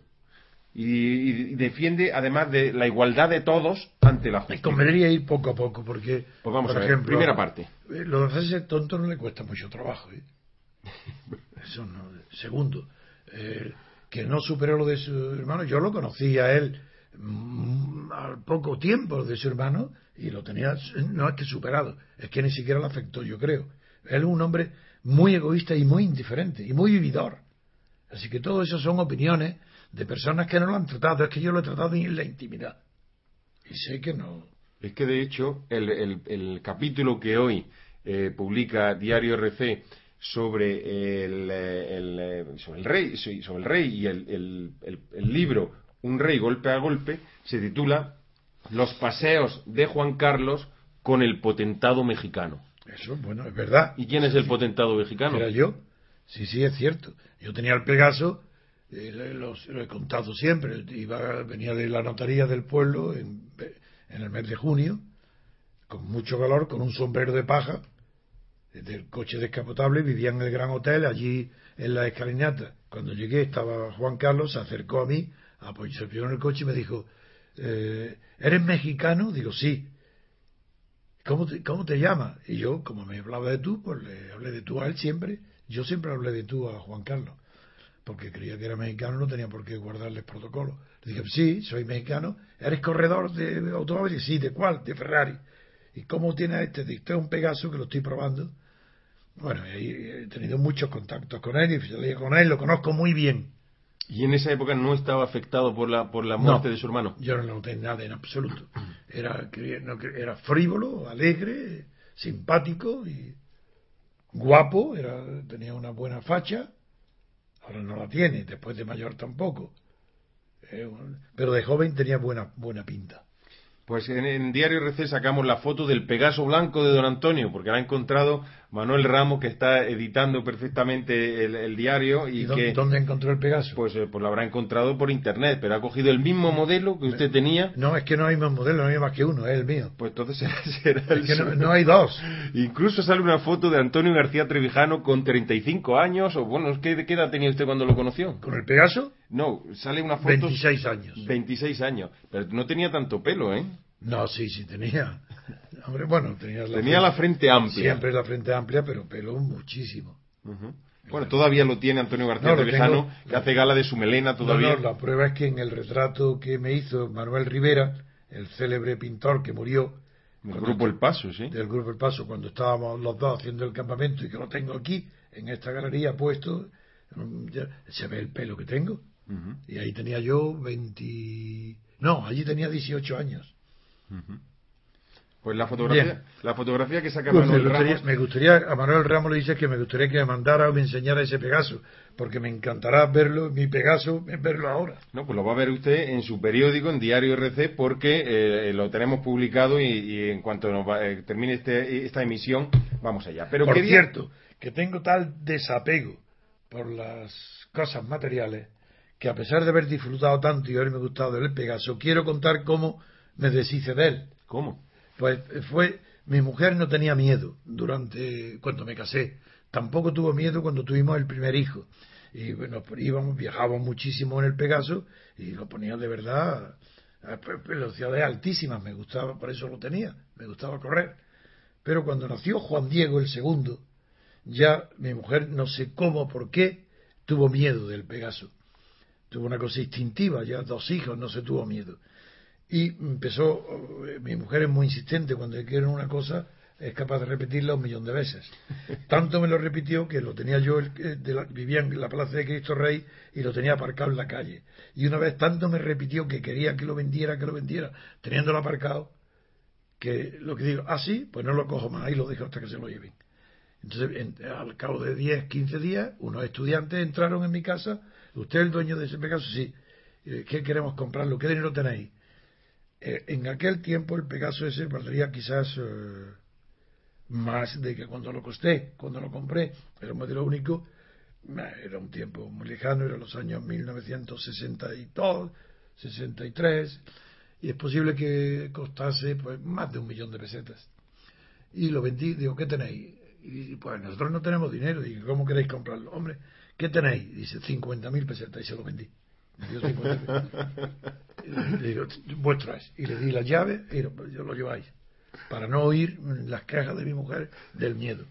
y, defiende además de la igualdad de todos ante la justicia. convendría ir poco a poco porque, pues vamos por a ver, ejemplo, primera parte. Eh, lo de hacerse tonto no le cuesta mucho trabajo. ¿eh? Eso no. Segundo, eh, que no superó lo de su hermano. Yo lo conocí a él mm, al poco tiempo de su hermano y lo tenía, no es que superado, es que ni siquiera lo afectó, yo creo. Él es un hombre muy egoísta y muy indiferente y muy vividor. Así que todo eso son opiniones de personas que no lo han tratado. Es que yo lo he tratado en la intimidad. Y sé que no. Es que de hecho el, el, capítulo que hoy eh, publica Diario RC sobre el, el, sobre el rey sobre el rey y el, libro Un rey golpe a golpe se titula Los paseos de Juan Carlos con el potentado mexicano. Eso, bueno, es verdad. ¿Y quién es el potentado mexicano? Era yo. Sí, sí, es cierto. Yo tenía el Pegaso eh, lo, he contado siempre, iba, venía de la notaría del pueblo en, el mes de junio, con mucho calor, con un sombrero de paja, del coche descapotable, vivía en el gran hotel, allí en la escalinata. Cuando llegué estaba Juan Carlos, se acercó a mí, apoyó en el coche y me dijo, eh, ¿eres mexicano? Digo, sí. ¿Cómo te, ¿Cómo te llamas? Y yo, como me hablaba de tú, pues le hablé de tú a él siempre. Yo siempre hablé de tú a Juan Carlos porque creía que era mexicano, no tenía por qué guardarles protocolo. Le dije, sí, soy mexicano. ¿Eres corredor de automóviles? Sí, ¿de cuál? De Ferrari. ¿Y cómo tiene este? Este es un Pegaso que lo estoy probando. Bueno, he tenido muchos contactos con él y con él, lo conozco muy bien. ¿Y en esa época no estaba afectado por la, por la muerte de su hermano? Yo no noté nada en absoluto. Era, era frívolo, alegre, simpático y guapo, era, tenía una buena facha Ahora no la tiene, después de mayor tampoco. Eh, pero de joven tenía buena, buena pinta. Pues en, Diario RC sacamos la foto del Pegaso blanco de don Antonio, porque la ha encontrado Manuel Ramos, que está editando perfectamente el, diario. ¿Y, que, dónde encontró el Pegaso? Pues, eh, pues, lo habrá encontrado por internet, pero ha cogido el mismo modelo que usted tenía. No, es que no hay más modelo, no hay más que uno, es el mío. Pues entonces será, el es que no, hay dos. Incluso sale una foto de Antonio García Trevijano con 35 años, o bueno, ¿qué, ¿qué edad tenía usted cuando lo conoció? ¿Con el Pegaso? No, sale una foto... 26 años. 26 años. Pero no tenía tanto pelo, ¿eh? No, sí, sí tenía. Hombre, bueno, tenía la, tenía frente, la frente amplia. Siempre la frente amplia, pero pelo muchísimo. Bueno, todavía lo tiene Antonio García no, que hace gala de su melena todavía. No, la prueba es que en el retrato que me hizo Manuel Rivera, el célebre pintor que murió. Del grupo El Paso, sí. Del grupo El Paso, cuando estábamos los dos haciendo el campamento y que lo tengo aquí, en esta galería puesto, mm, se ve el pelo que tengo. Y ahí tenía yo 20. No, allí tenía 18 años. Pues la fotografía, la fotografía que saca pues Manuel me gustaría, Ramos. Me gustaría, a Manuel Ramos le dice que me gustaría que me mandara o me enseñara ese Pegaso, porque me encantará verlo, mi Pegaso, verlo ahora. No, pues lo va a ver usted en su periódico, en Diario RC, porque eh, lo tenemos publicado y, en cuanto nos eh, termine este, esta emisión, vamos allá. Pero por cierto, que tengo tal desapego por las cosas materiales que a pesar de haber disfrutado tanto y haberme gustado del Pegaso, quiero contar cómo me deshice de él. ¿Cómo? Pues fue, mi mujer no tenía miedo durante, cuando me casé, tampoco tuvo miedo cuando tuvimos el primer hijo. Y bueno, íbamos, viajábamos muchísimo en el Pegaso y lo ponía de verdad a velocidades altísimas, me gustaba, por eso lo tenía, me gustaba correr. Pero cuando nació Juan Diego el segundo, ya mi mujer no sé cómo, por qué, tuvo miedo del Pegaso. Tuvo una cosa instintiva, ya dos hijos, no se tuvo miedo. Y empezó, eh, mi mujer es muy insistente, cuando quiere una cosa es capaz de repetirla un millón de veces. Tanto me lo repitió que lo tenía yo, eh, vivía en la Plaza de Cristo Rey y lo tenía aparcado en la calle. Y una vez tanto me repitió que quería que lo vendiera, que lo vendiera, teniéndolo aparcado, que lo que digo, ah, sí, pues no lo cojo más, ahí lo dejo hasta que se lo lleven. Entonces, al cabo de 10, 15 días, unos estudiantes entraron en mi casa, ¿usted es el dueño de ese Pegaso? Sí. Eh, ¿Qué queremos comprarlo? ¿Qué dinero tenéis? Eh, en aquel tiempo el Pegaso ese valdría quizás eh, más de que cuando lo costé, cuando lo compré, era un modelo único, era un tiempo muy lejano, eran los años 1962, 63, y es posible que costase pues más de un millón de pesetas. Y lo vendí, digo, ¿qué tenéis? Y pues nosotros no tenemos dinero, y ¿cómo queréis comprarlo? Hombre, ¿qué tenéis? Dice, 50.000 pesetas, y se lo vendí. le digo, vuestro es. Y le di la llave y yo lo lleváis. Para no oír las quejas de mi mujer del miedo.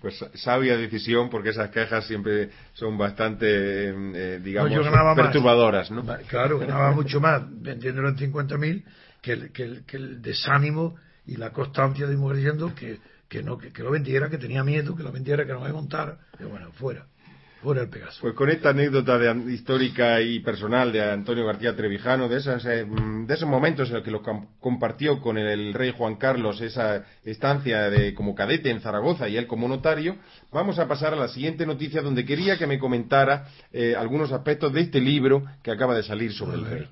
Pues sabia decisión, porque esas quejas siempre son bastante, eh, digamos, perturbadoras, ¿no? Claro, ganaba mucho más vendiéndolo en 50.000 que, el, que, el, que el desánimo y la constancia de mi mujer diciendo que, que no que, lo vendiera, que tenía miedo, que lo vendiera, que no me montara. Y bueno, fuera. Pues con esta anécdota de, histórica y personal de Antonio García Trevijano, de, esas, eh, de esos momentos en los que lo compartió con el rey Juan Carlos, esa estancia de, como cadete en Zaragoza y él como notario, vamos a pasar a la siguiente noticia donde quería que me comentara eh, algunos aspectos de este libro que acaba de salir sobre el rey.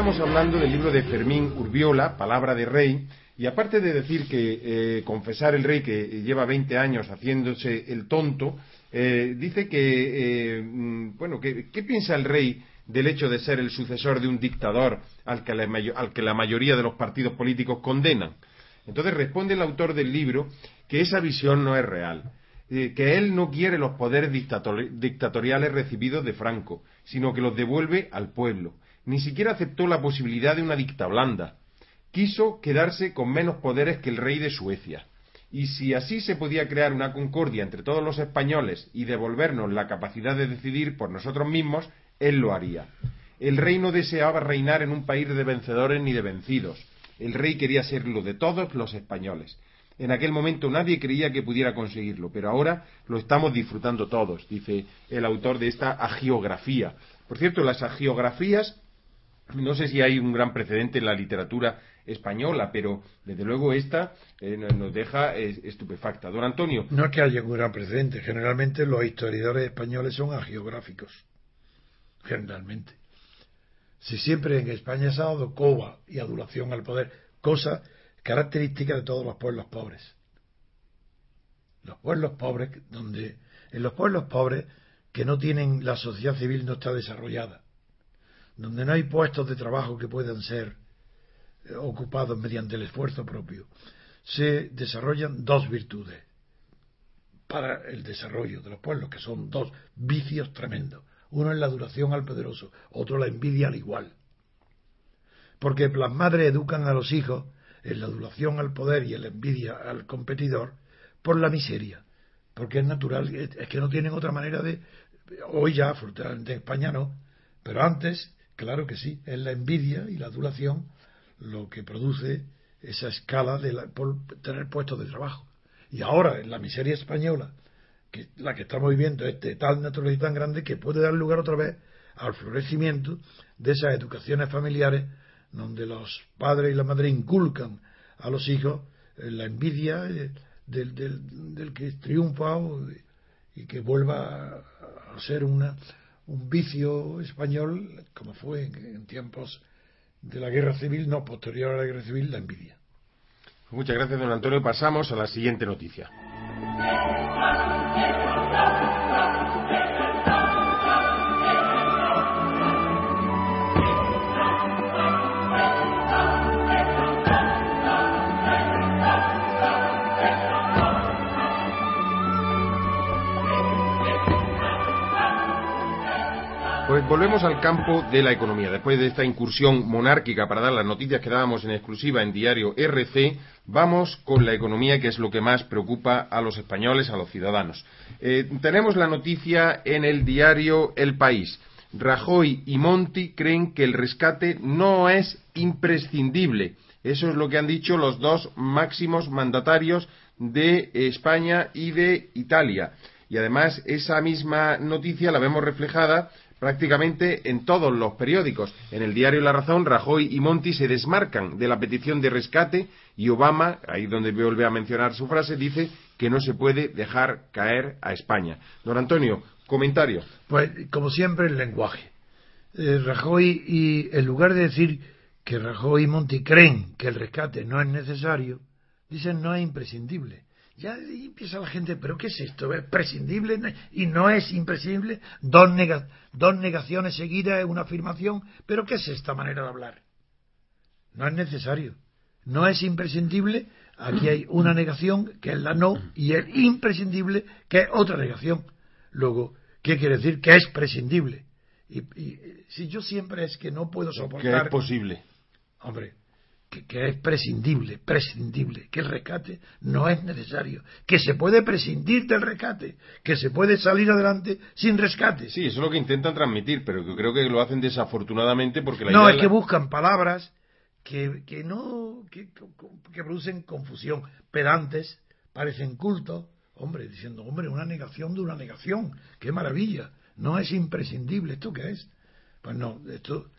Estamos hablando del libro de Fermín Urbiola, Palabra de Rey, y aparte de decir que eh, confesar el rey que lleva 20 años haciéndose el tonto, eh, dice que, eh, mm, bueno, que, ¿qué piensa el rey del hecho de ser el sucesor de un dictador al que, la, al que la mayoría de los partidos políticos condenan? Entonces responde el autor del libro que esa visión no es real, que él no quiere los poderes dictatoriales recibidos de Franco, sino que los devuelve al pueblo ni siquiera aceptó la posibilidad de una dicta blanda. Quiso quedarse con menos poderes que el rey de Suecia. Y si así se podía crear una concordia entre todos los españoles y devolvernos la capacidad de decidir por nosotros mismos, él lo haría. El rey no deseaba reinar en un país de vencedores ni de vencidos. El rey quería serlo de todos los españoles. En aquel momento nadie creía que pudiera conseguirlo, pero ahora lo estamos disfrutando todos, dice el autor de esta agiografía. Por cierto, las agiografías no sé si hay un gran precedente en la literatura española, pero desde luego esta eh, nos deja estupefacta. Don Antonio. No es que haya un gran precedente. Generalmente los historiadores españoles son agiográficos. Generalmente. Si siempre en España se ha dado coba y adulación al poder, cosa característica de todos los pueblos pobres. Los pueblos pobres, donde en los pueblos pobres que no tienen la sociedad civil no está desarrollada, donde no hay puestos de trabajo que puedan ser eh, ocupados mediante el esfuerzo propio, se desarrollan dos virtudes para el desarrollo de los pueblos, que son dos vicios tremendos. Uno es la duración al poderoso, otro la envidia al igual. Porque las madres educan a los hijos en la adulación al poder y en la envidia al competidor por la miseria. Porque es natural, es que no tienen otra manera de. Hoy ya, afortunadamente en España no, pero antes, claro que sí, es la envidia y la adulación lo que produce esa escala de por tener puestos de trabajo. Y ahora, en la miseria española, que la que estamos viviendo es de tal naturaleza y tan grande que puede dar lugar otra vez al florecimiento de esas educaciones familiares donde los padres y las madres inculcan a los hijos eh, la envidia eh, del, del, del, que triunfa y que vuelva a ser una, un vicio español como fue en, tiempos de la guerra civil, no posterior a la guerra civil, la envidia. Muchas gracias, don Antonio. Pasamos a la siguiente noticia. Volvemos al campo de la economía. Después de esta incursión monárquica para dar las noticias que dábamos en exclusiva en diario RC, vamos con la economía, que es lo que más preocupa a los españoles, a los ciudadanos. Eh, tenemos la noticia en el diario El País. Rajoy y Monti creen que el rescate no es imprescindible. Eso es lo que han dicho los dos máximos mandatarios de España y de Italia. Y además esa misma noticia la vemos reflejada prácticamente en todos los periódicos. En el diario La Razón, Rajoy y Monti se desmarcan de la petición de rescate y Obama, ahí donde vuelve a mencionar su frase, dice que no se puede dejar caer a España. Don Antonio, comentario. Pues, como siempre, el lenguaje. Eh, Rajoy, y en lugar de decir que Rajoy y Monti creen que el rescate no es necesario, dicen no es imprescindible. Ya empieza la gente, ¿pero qué es esto? ¿Es prescindible y no es imprescindible? Dos, dos negaciones seguidas es una afirmación, ¿pero qué es esta manera de hablar? No es necesario. No es imprescindible, aquí hay una negación que es la no y el imprescindible que es otra negación. Luego, ¿qué quiere decir? Que es prescindible. Y, si yo siempre es que no puedo soportar. Que es posible. Hombre, que, es prescindible, prescindible, que el rescate no es necesario, que se puede prescindir del rescate, que se puede salir adelante sin rescate. Sí, eso es lo que intentan transmitir, pero que creo que lo hacen desafortunadamente porque la No, es que buscan palabras que, que no, que, que, producen confusión, pedantes, parecen cultos, hombre, diciendo, hombre, una negación de una negación, qué maravilla, no es imprescindible, ¿esto qué es? Pues no, esto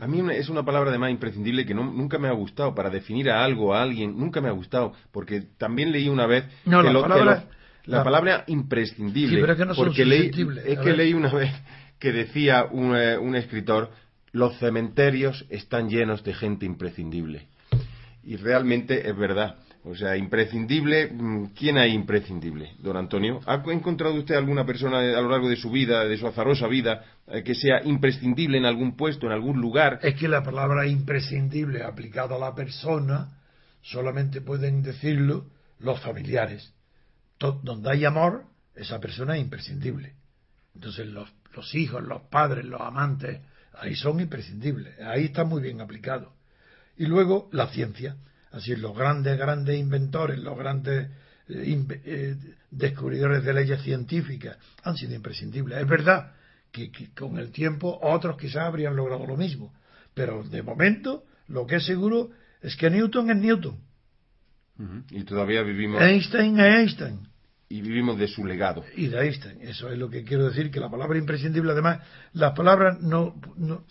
a mí es una palabra además imprescindible que nunca me ha gustado para definir a algo, a alguien, nunca me ha gustado, porque también leí una vez que, la, palabra, la, palabra imprescindible, pero es que no porque leí, es que leí una vez que decía un, eh, un escritor, los cementerios están llenos de gente imprescindible. Y realmente es verdad. O sea, imprescindible, mm, ¿quién hay imprescindible, don Antonio? ¿Ha encontrado usted alguna persona a lo largo de su vida, de su azarosa vida, que sea imprescindible en algún puesto, en algún lugar? Es que la palabra imprescindible aplicada a la persona solamente pueden decirlo los familiares. donde hay amor, esa persona es imprescindible. Entonces los, los hijos, los padres, los amantes, ahí son imprescindibles. Ahí está muy bien aplicado. Y luego la ciencia Así, los grandes, grandes inventores, los grandes eh, eh, descubridores de leyes científicas han sido imprescindibles. Es verdad que, con el tiempo otros quizás habrían logrado lo mismo, pero de momento lo que es seguro es que Newton es Newton. Y todavía vivimos. Einstein es Einstein. Y vivimos de su legado. Y de Einstein. Eso es lo que quiero decir, que la palabra imprescindible, además, las palabras no, no,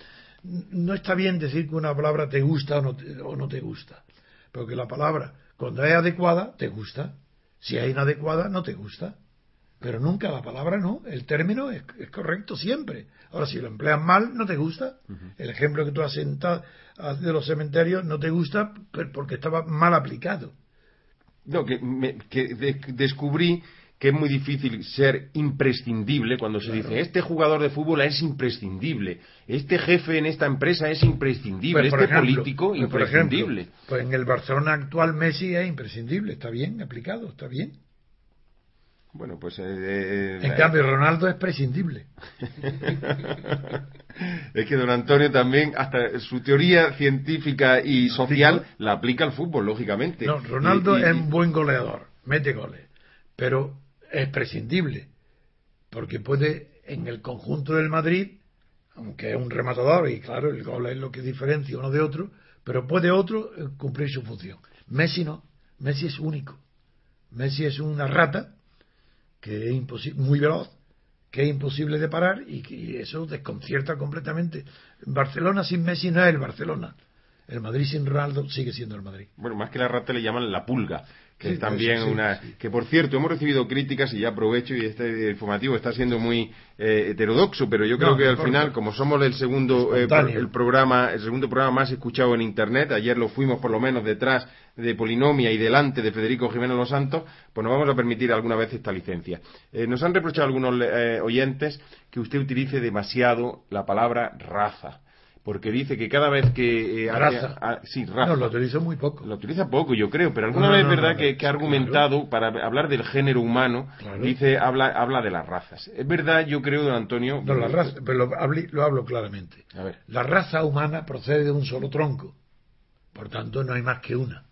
no está bien decir que una palabra te gusta o no o no te gusta. Porque la palabra, cuando es adecuada, te gusta. Si es inadecuada, no te gusta. Pero nunca la palabra no. El término es, correcto siempre. Ahora, si lo empleas mal, no te gusta. El ejemplo que tú has sentado de los cementerios no te gusta porque estaba mal aplicado. No, que, descubrí que es muy difícil ser imprescindible cuando se dice este jugador de fútbol es imprescindible, este jefe en esta empresa es imprescindible, pues, este político pues, imprescindible. pues en el Barcelona actual Messi es imprescindible, está bien aplicado, está bien. Bueno, pues. Eh, eh, en cambio, Ronaldo es prescindible. es que don Antonio también, hasta su teoría científica y social, la aplica al fútbol, lógicamente. No, Ronaldo es un buen goleador, mete goles, pero es prescindible, porque puede, en el conjunto del Madrid, aunque es un rematador, y claro, el gol es lo que diferencia uno de otro, pero puede otro eh, cumplir su función. Messi no, Messi es único. Messi es una rata que es imposible, muy veloz, que es imposible de parar y que eso desconcierta completamente. Barcelona sin Messi no es el Barcelona. El Madrid sin Ronaldo sigue siendo el Madrid. Bueno, más que la rata le llaman la pulga que es también una que por cierto hemos recibido críticas y ya aprovecho y este informativo está siendo muy eh, heterodoxo pero yo creo que al final como somos el segundo eh, el programa el segundo programa más escuchado en internet ayer lo fuimos por lo menos detrás de Polinomia y delante de Federico Jiménez Los Santos pues nos vamos a permitir alguna vez esta licencia. Eh, nos han reprochado algunos oyentes que usted utilice demasiado la palabra raza porque dice que cada vez que... Eh, raza. sí, raza. No, lo utiliza muy poco. Lo utiliza poco, yo creo, pero alguna vez es verdad que, ha argumentado para hablar del género humano, dice, habla, habla de las razas. Es verdad, yo creo, don Antonio... No, la raza, pero lo, hablo claramente. A ver. La raza humana procede de un solo tronco, por tanto no hay más que una.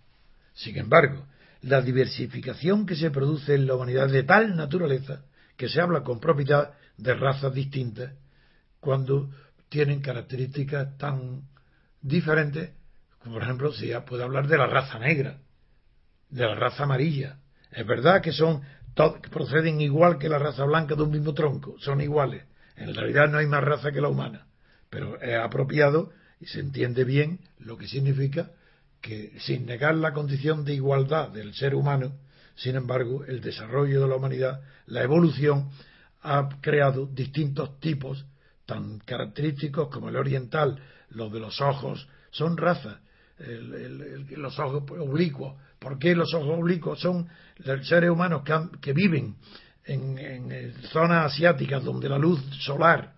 Sin embargo, la diversificación que se produce en la humanidad de tal naturaleza que se habla con propiedad de razas distintas cuando tienen características tan diferentes, como por ejemplo, si ya puede hablar de la raza negra, de la raza amarilla. Es verdad que son proceden igual que la raza blanca de un mismo tronco, son iguales. En realidad no hay más raza que la humana, pero es apropiado y se entiende bien lo que significa que sin negar la condición de igualdad del ser humano, sin embargo, el desarrollo de la humanidad, la evolución, ha creado distintos tipos tan característicos como el oriental, los de los ojos, son razas. los ojos oblicuos. ¿Por qué los ojos oblicuos? Son seres humanos que, viven en, zonas asiáticas donde la luz solar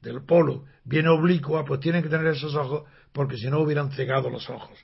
del polo viene oblicua, pues tienen que tener esos ojos porque si no hubieran cegado los ojos.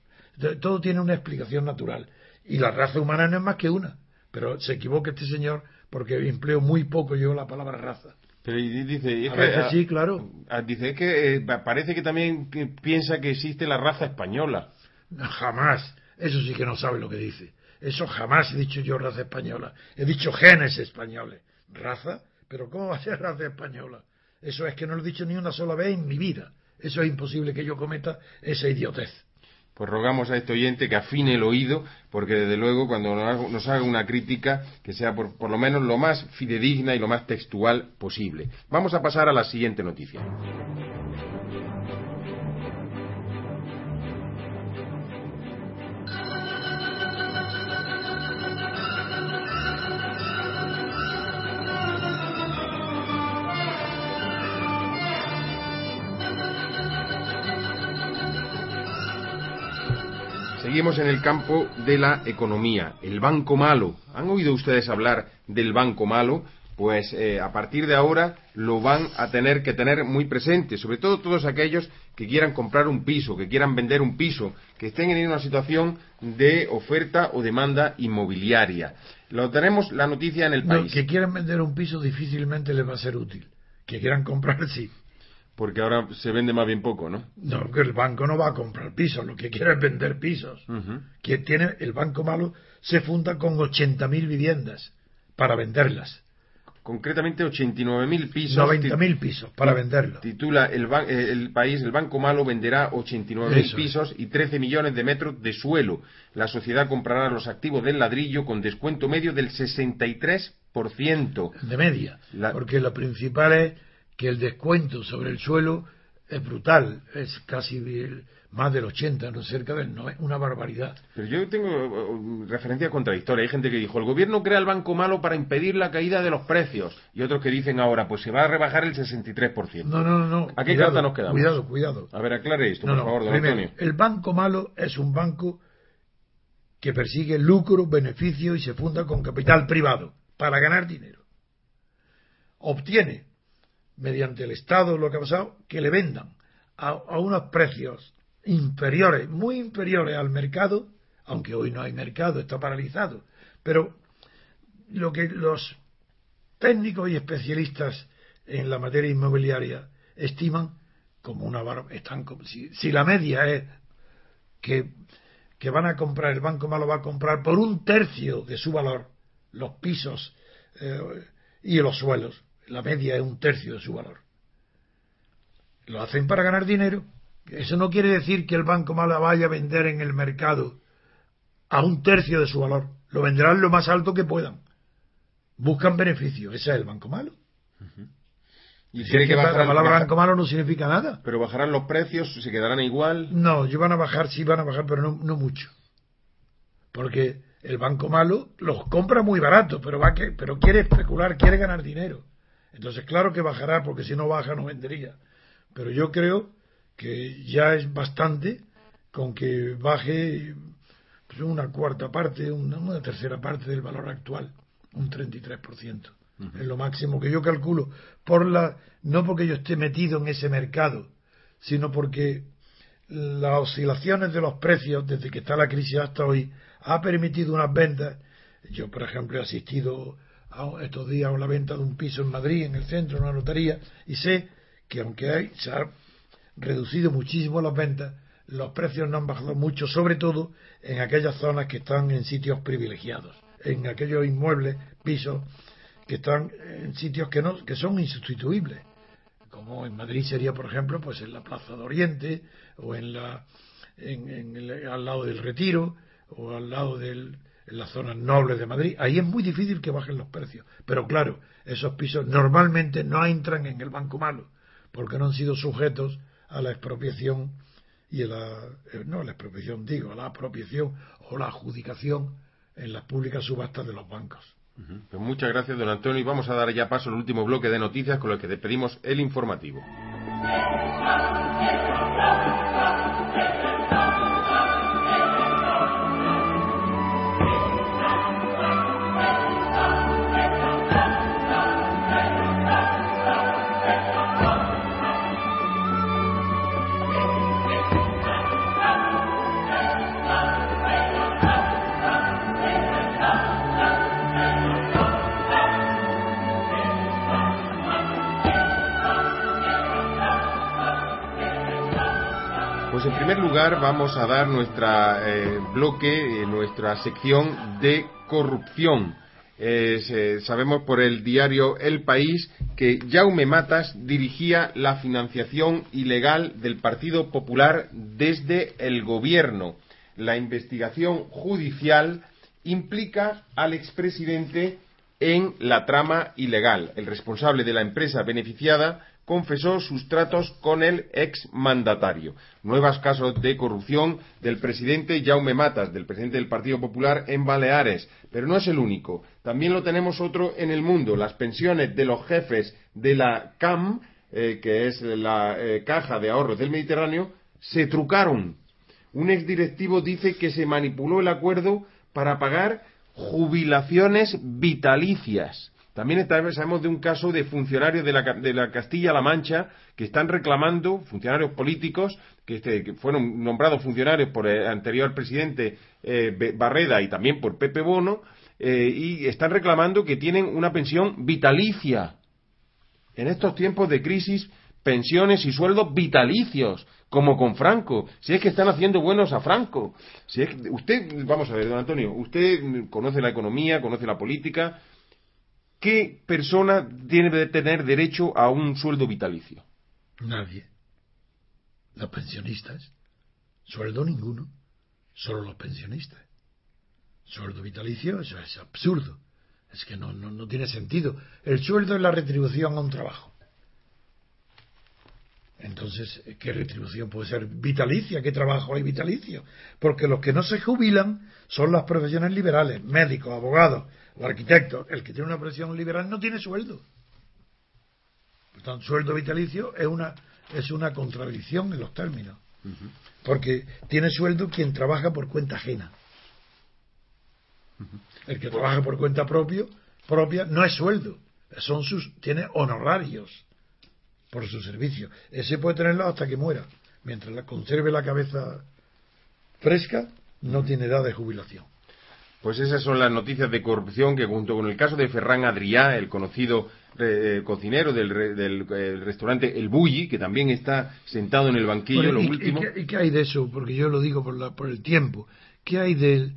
todo tiene una explicación natural. Y la raza humana no es más que una. Pero se equivoca este señor porque empleo muy poco yo la palabra raza. Pero dice, es que, sí, claro. Dice que eh, parece que también piensa que existe la raza española. jamás. Eso sí que no sabe lo que dice. Eso jamás he dicho yo raza española. He dicho genes españoles. ¿Raza? ¿Pero cómo va a ser raza española? Eso es que no lo he dicho ni una sola vez en mi vida. Eso es imposible que yo cometa esa idiotez pues rogamos a este oyente que afine el oído, porque desde luego cuando nos haga una crítica, que sea por, por lo menos lo más fidedigna y lo más textual posible. Vamos a pasar a la siguiente noticia. Seguimos en el campo de la economía. El banco malo. ¿Han oído ustedes hablar del banco malo? Pues eh, a partir de ahora lo van a tener que tener muy presente, sobre todo todos aquellos que quieran comprar un piso, que quieran vender un piso, que estén en una situación de oferta o demanda inmobiliaria. Lo tenemos la noticia en el país. que quieran vender un piso difícilmente les va a ser útil. Que quieran comprar sí porque ahora se vende más bien poco, ¿no? No, que el banco no va a comprar pisos, lo que quiere es vender pisos. que tiene el banco malo se funda con 80.000 viviendas para venderlas. Concretamente 89.000 pisos. 90.000 pisos para venderlos. Titula el, eh, el, país, el Banco Malo venderá 89.000 pisos y 13 millones de metros de suelo. La sociedad comprará los activos del ladrillo con descuento medio del 63%. De media. Porque lo principal es que el descuento sobre el suelo es brutal, es casi más del 80, no cerca del no es una barbaridad. Pero yo tengo uh, referencia contradictoria. Hay gente que dijo, el gobierno crea el banco malo para impedir la caída de los precios. Y otros que dicen ahora, pues se va a rebajar el 63%. No, no, no. ¿A qué carta nos quedamos? Cuidado, cuidado. A ver, aclare esto, por favor, don Antonio. El banco malo es un banco que persigue lucro, beneficio y se funda con capital privado para ganar dinero. Obtiene, mediante el Estado, lo que ha pasado, que le vendan a, a unos precios inferiores, muy inferiores al mercado, aunque hoy no hay mercado, está paralizado, pero lo que los técnicos y especialistas en la materia inmobiliaria estiman como una están si, si la media es que, que van a comprar el banco malo va a comprar por un tercio de su valor los pisos eh, y los suelos la media es un tercio de su valor lo hacen para ganar dinero eso no quiere decir que el banco malo vaya a vender en el mercado a un tercio de su valor lo venderán lo más alto que puedan buscan beneficio ese es el banco malo ¿Y si que bajar, la palabra banco malo no significa nada. ¿Pero bajarán los precios? ¿Se quedarán igual? No, yo van a bajar, sí van a bajar, pero no, no mucho. Porque el banco malo los compra muy barato, pero, va que, pero quiere especular, quiere ganar dinero. Entonces, claro que bajará, porque si no baja no vendería. Pero yo creo que ya es bastante con que baje pues, una cuarta parte, una, una tercera parte del valor actual, un 33% es lo máximo que yo calculo, por la, no porque yo esté metido en ese mercado, sino porque las oscilaciones de los precios desde que está la crisis hasta hoy ha permitido unas ventas. Yo, por ejemplo, he asistido estos días a la venta de un piso en Madrid, en el centro, en una notaría, y sé que aunque hay, se ha reducido muchísimo las ventas, los precios no han bajado mucho, sobre todo en aquellas zonas que están en sitios privilegiados, en aquellos inmuebles, pisos que están en sitios que no que son insustituibles como en Madrid sería por ejemplo pues en la Plaza de Oriente o en la en, al lado del Retiro o al lado del en las zonas nobles de Madrid ahí es muy difícil que bajen los precios pero claro esos pisos normalmente no entran en el banco malo porque no han sido sujetos a la expropiación y a la eh, no a la expropiación digo a la apropiación o la adjudicación en las públicas subastas de los bancos pues muchas gracias, don Antonio. Y vamos a dar ya paso al último bloque de noticias con el que despedimos el informativo. Primer lugar vamos a dar nuestra eh, bloque, eh, nuestra sección de corrupción. Eh, sabemos por el diario El País que Jaume Matas dirigía la financiación ilegal del Partido Popular desde el gobierno. La investigación judicial implica al expresidente en la trama ilegal. El responsable de la empresa beneficiada confesó sus tratos con el exmandatario. Nuevos casos de corrupción del presidente Jaume Matas, del presidente del Partido Popular en Baleares. Pero no es el único. También lo tenemos otro en el mundo. Las pensiones de los jefes de la CAM, eh, que es la eh, Caja de Ahorros del Mediterráneo, se trucaron. Un exdirectivo dice que se manipuló el acuerdo para pagar jubilaciones vitalicias también sabemos de un caso de funcionarios de la, Castilla-La Mancha que están reclamando, funcionarios políticos, que, este, fueron nombrados funcionarios por el anterior presidente eh, Barreda y también por Pepe Bono, eh, y están reclamando que tienen una pensión vitalicia. En estos tiempos de crisis, pensiones y sueldos vitalicios, como con Franco. Si es que están haciendo buenos a Franco. Si es usted, vamos a ver, don Antonio, usted conoce la economía, conoce la política, ¿qué persona tiene que tener derecho a un sueldo vitalicio? Nadie. Los pensionistas. Sueldo ninguno. Solo los pensionistas. Sueldo vitalicio, eso es absurdo. Es que no, no, tiene sentido. El sueldo es la retribución a un trabajo. Entonces, ¿qué retribución puede ser vitalicia? ¿Qué trabajo hay vitalicio? Porque los que no se jubilan son las profesiones liberales, médicos, abogados, o arquitecto, el que tiene una profesión liberal no tiene sueldo. Por tanto, sueldo vitalicio es una, es una contradicción en los términos. Porque tiene sueldo quien trabaja por cuenta ajena. El que trabaja por cuenta propio, propia no es sueldo, son sus tiene honorarios por su servicio. Ese puede tenerlo hasta que muera. Mientras la conserve la cabeza fresca, no tiene edad de jubilación. Pues esas son las noticias de corrupción que junto con el caso de Ferran Adrià, el conocido eh, cocinero del, restaurante El Bulli, que también está sentado en el banquillo, lo último. ¿y qué, hay de eso? Porque yo lo digo por, por el tiempo. ¿Qué hay de,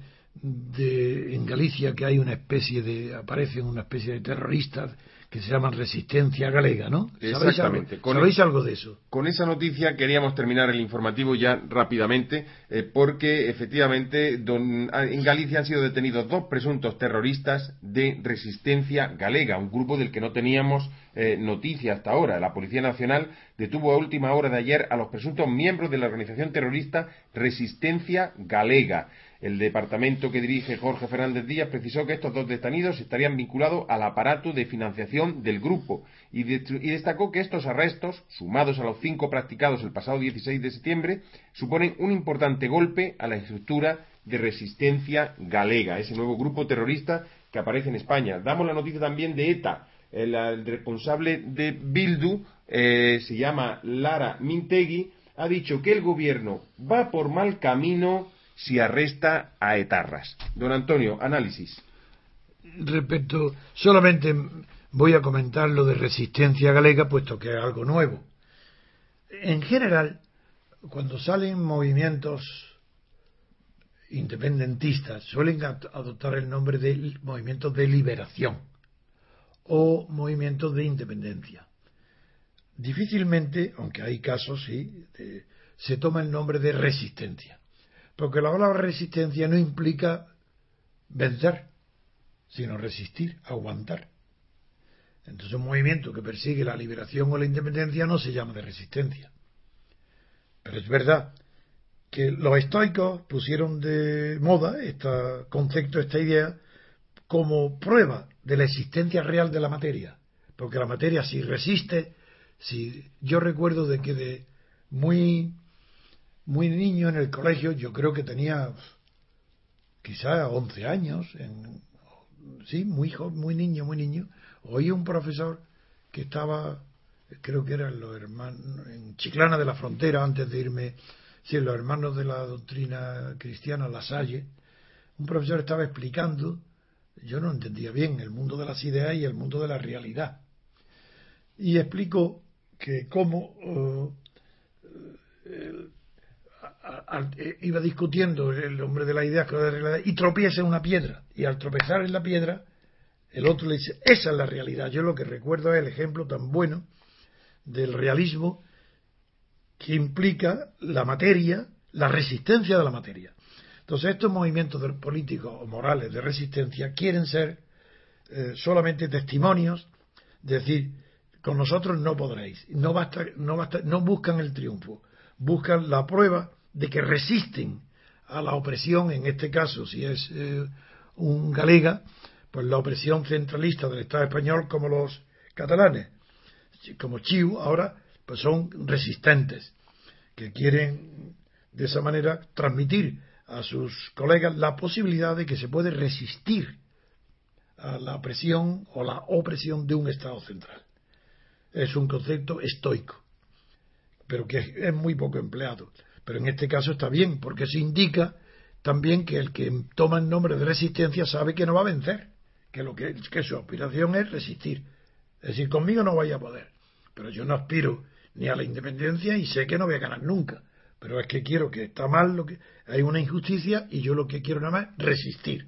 en Galicia que hay una especie de, aparecen una especie de terroristas que se llaman Resistencia Galega, ¿no? Exactamente. ¿Sabéis algo, de eso? Con esa noticia queríamos terminar el informativo ya rápidamente, eh, porque efectivamente en Galicia han sido detenidos dos presuntos terroristas de Resistencia Galega, un grupo del que no teníamos eh, noticia hasta ahora. La Policía Nacional detuvo a última hora de ayer a los presuntos miembros de la organización terrorista Resistencia Galega. El departamento que dirige Jorge Fernández Díaz precisó que estos dos detenidos estarían vinculados al aparato de financiación del grupo y, destacó que estos arrestos, sumados a los cinco practicados el pasado 16 de septiembre, suponen un importante golpe a la estructura de resistencia galega, ese nuevo grupo terrorista que aparece en España. Damos la noticia también de ETA. El, responsable de Bildu eh, se llama Lara Mintegui, ha dicho que el gobierno va por mal camino si arresta a etarras. Don Antonio, análisis. Respecto, solamente voy a comentar lo de resistencia galega, puesto que es algo nuevo. En general, cuando salen movimientos independentistas, suelen adoptar el nombre de movimientos de liberación o movimientos de independencia. Difícilmente, aunque hay casos, sí, se toma el nombre de resistencia. Porque la palabra resistencia no implica vencer, sino resistir, aguantar. Entonces un movimiento que persigue la liberación o la independencia no se llama de resistencia. Pero es verdad que los estoicos pusieron de moda este concepto, esta idea, como prueba de la existencia real de la materia. Porque la materia si resiste, si yo recuerdo de que de muy muy niño en el colegio, yo creo que tenía quizá 11 años, en, sí, muy muy niño, muy niño, oí un profesor que estaba, creo que eran los hermanos, en Chiclana de la Frontera, antes de irme, sí, los hermanos de la doctrina cristiana, La Salle, un profesor estaba explicando, yo no entendía bien, el mundo de las ideas y el mundo de la realidad. Y explicó que cómo eh, iba discutiendo el hombre de la idea y tropieza en una piedra. Y al tropezar en la piedra, el otro le dice, esa es la realidad. Yo lo que recuerdo es el ejemplo tan bueno del realismo que implica la materia, la resistencia de la materia. Entonces estos movimientos políticos o morales de resistencia quieren ser eh, solamente testimonios, de decir, con nosotros no podréis, no, basta, no, basta, no buscan el triunfo, buscan la prueba de que resisten a la opresión, en este caso, si es eh, un galega, pues la opresión centralista del Estado español como los catalanes, como Chiu, ahora, pues son resistentes, que quieren de esa manera transmitir a sus colegas la posibilidad de que se puede resistir a la opresión o la opresión de un Estado central. Es un concepto estoico, pero que es muy poco empleado. Pero en este caso está bien, porque se indica también que el que toma el nombre de resistencia sabe que no va a vencer, que, lo que su aspiración es resistir. Es decir, conmigo no vaya a poder. Pero yo no aspiro ni a la independencia y sé que no voy a ganar nunca. Pero es que quiero que está mal, lo que hay una injusticia y yo lo que quiero nada más es resistir.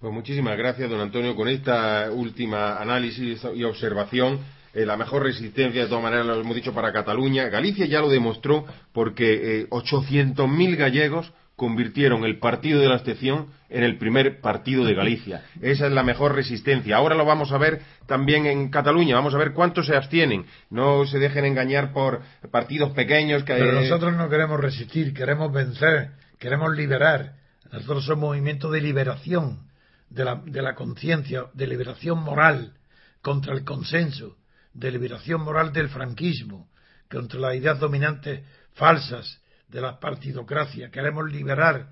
Pues muchísimas gracias, don Antonio, con esta última análisis y observación eh, la mejor resistencia, de todas maneras lo hemos dicho para Cataluña. Galicia ya lo demostró porque eh, 800.000 gallegos convirtieron el partido de la abstención en el primer partido de Galicia. Esa es la mejor resistencia. Ahora lo vamos a ver también en Cataluña. Vamos a ver cuántos se abstienen. No se dejen engañar por partidos pequeños que... Pero nosotros no queremos resistir, queremos vencer, queremos liberar. Nosotros somos movimiento de liberación de la conciencia, de liberación moral contra el consenso de liberación moral del franquismo, contra las ideas dominantes falsas de la partidocracia. Queremos liberar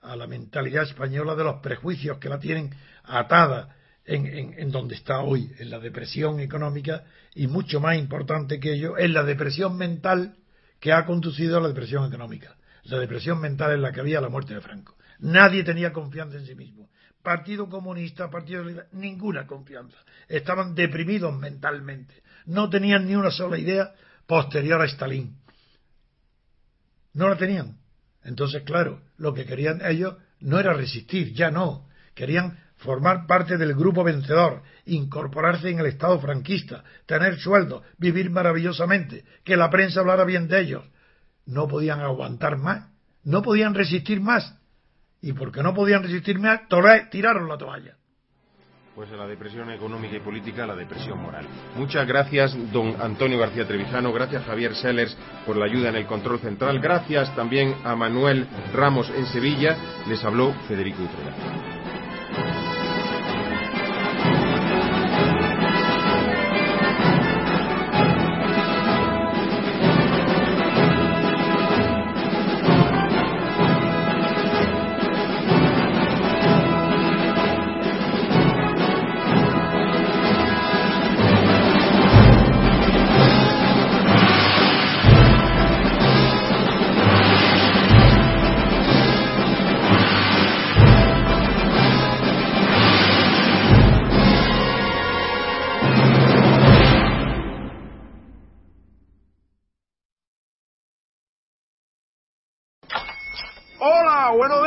a la mentalidad española de los prejuicios que la tienen atada en, en, donde está hoy, en la depresión económica, y mucho más importante que ello, en la depresión mental que ha conducido a la depresión económica. La depresión mental en la que había la muerte de Franco. Nadie tenía confianza en sí mismo. Partido Comunista, Partido Liberal, ninguna confianza. Estaban deprimidos mentalmente. No tenían ni una sola idea posterior a Stalin. No la tenían. Entonces, claro, lo que querían ellos no era resistir, ya no. Querían formar parte del grupo vencedor, incorporarse en el Estado franquista, tener sueldo, vivir maravillosamente, que la prensa hablara bien de ellos. No podían aguantar más, no podían resistir más. Y porque no podían resistir más, tiraron la toalla. Pues la depresión económica y política, la depresión moral. Muchas gracias, don Antonio García Trevijano. Gracias, Javier Sellers, por la ayuda en el control central. Gracias también a Manuel Ramos en Sevilla. Les habló Federico Utrera.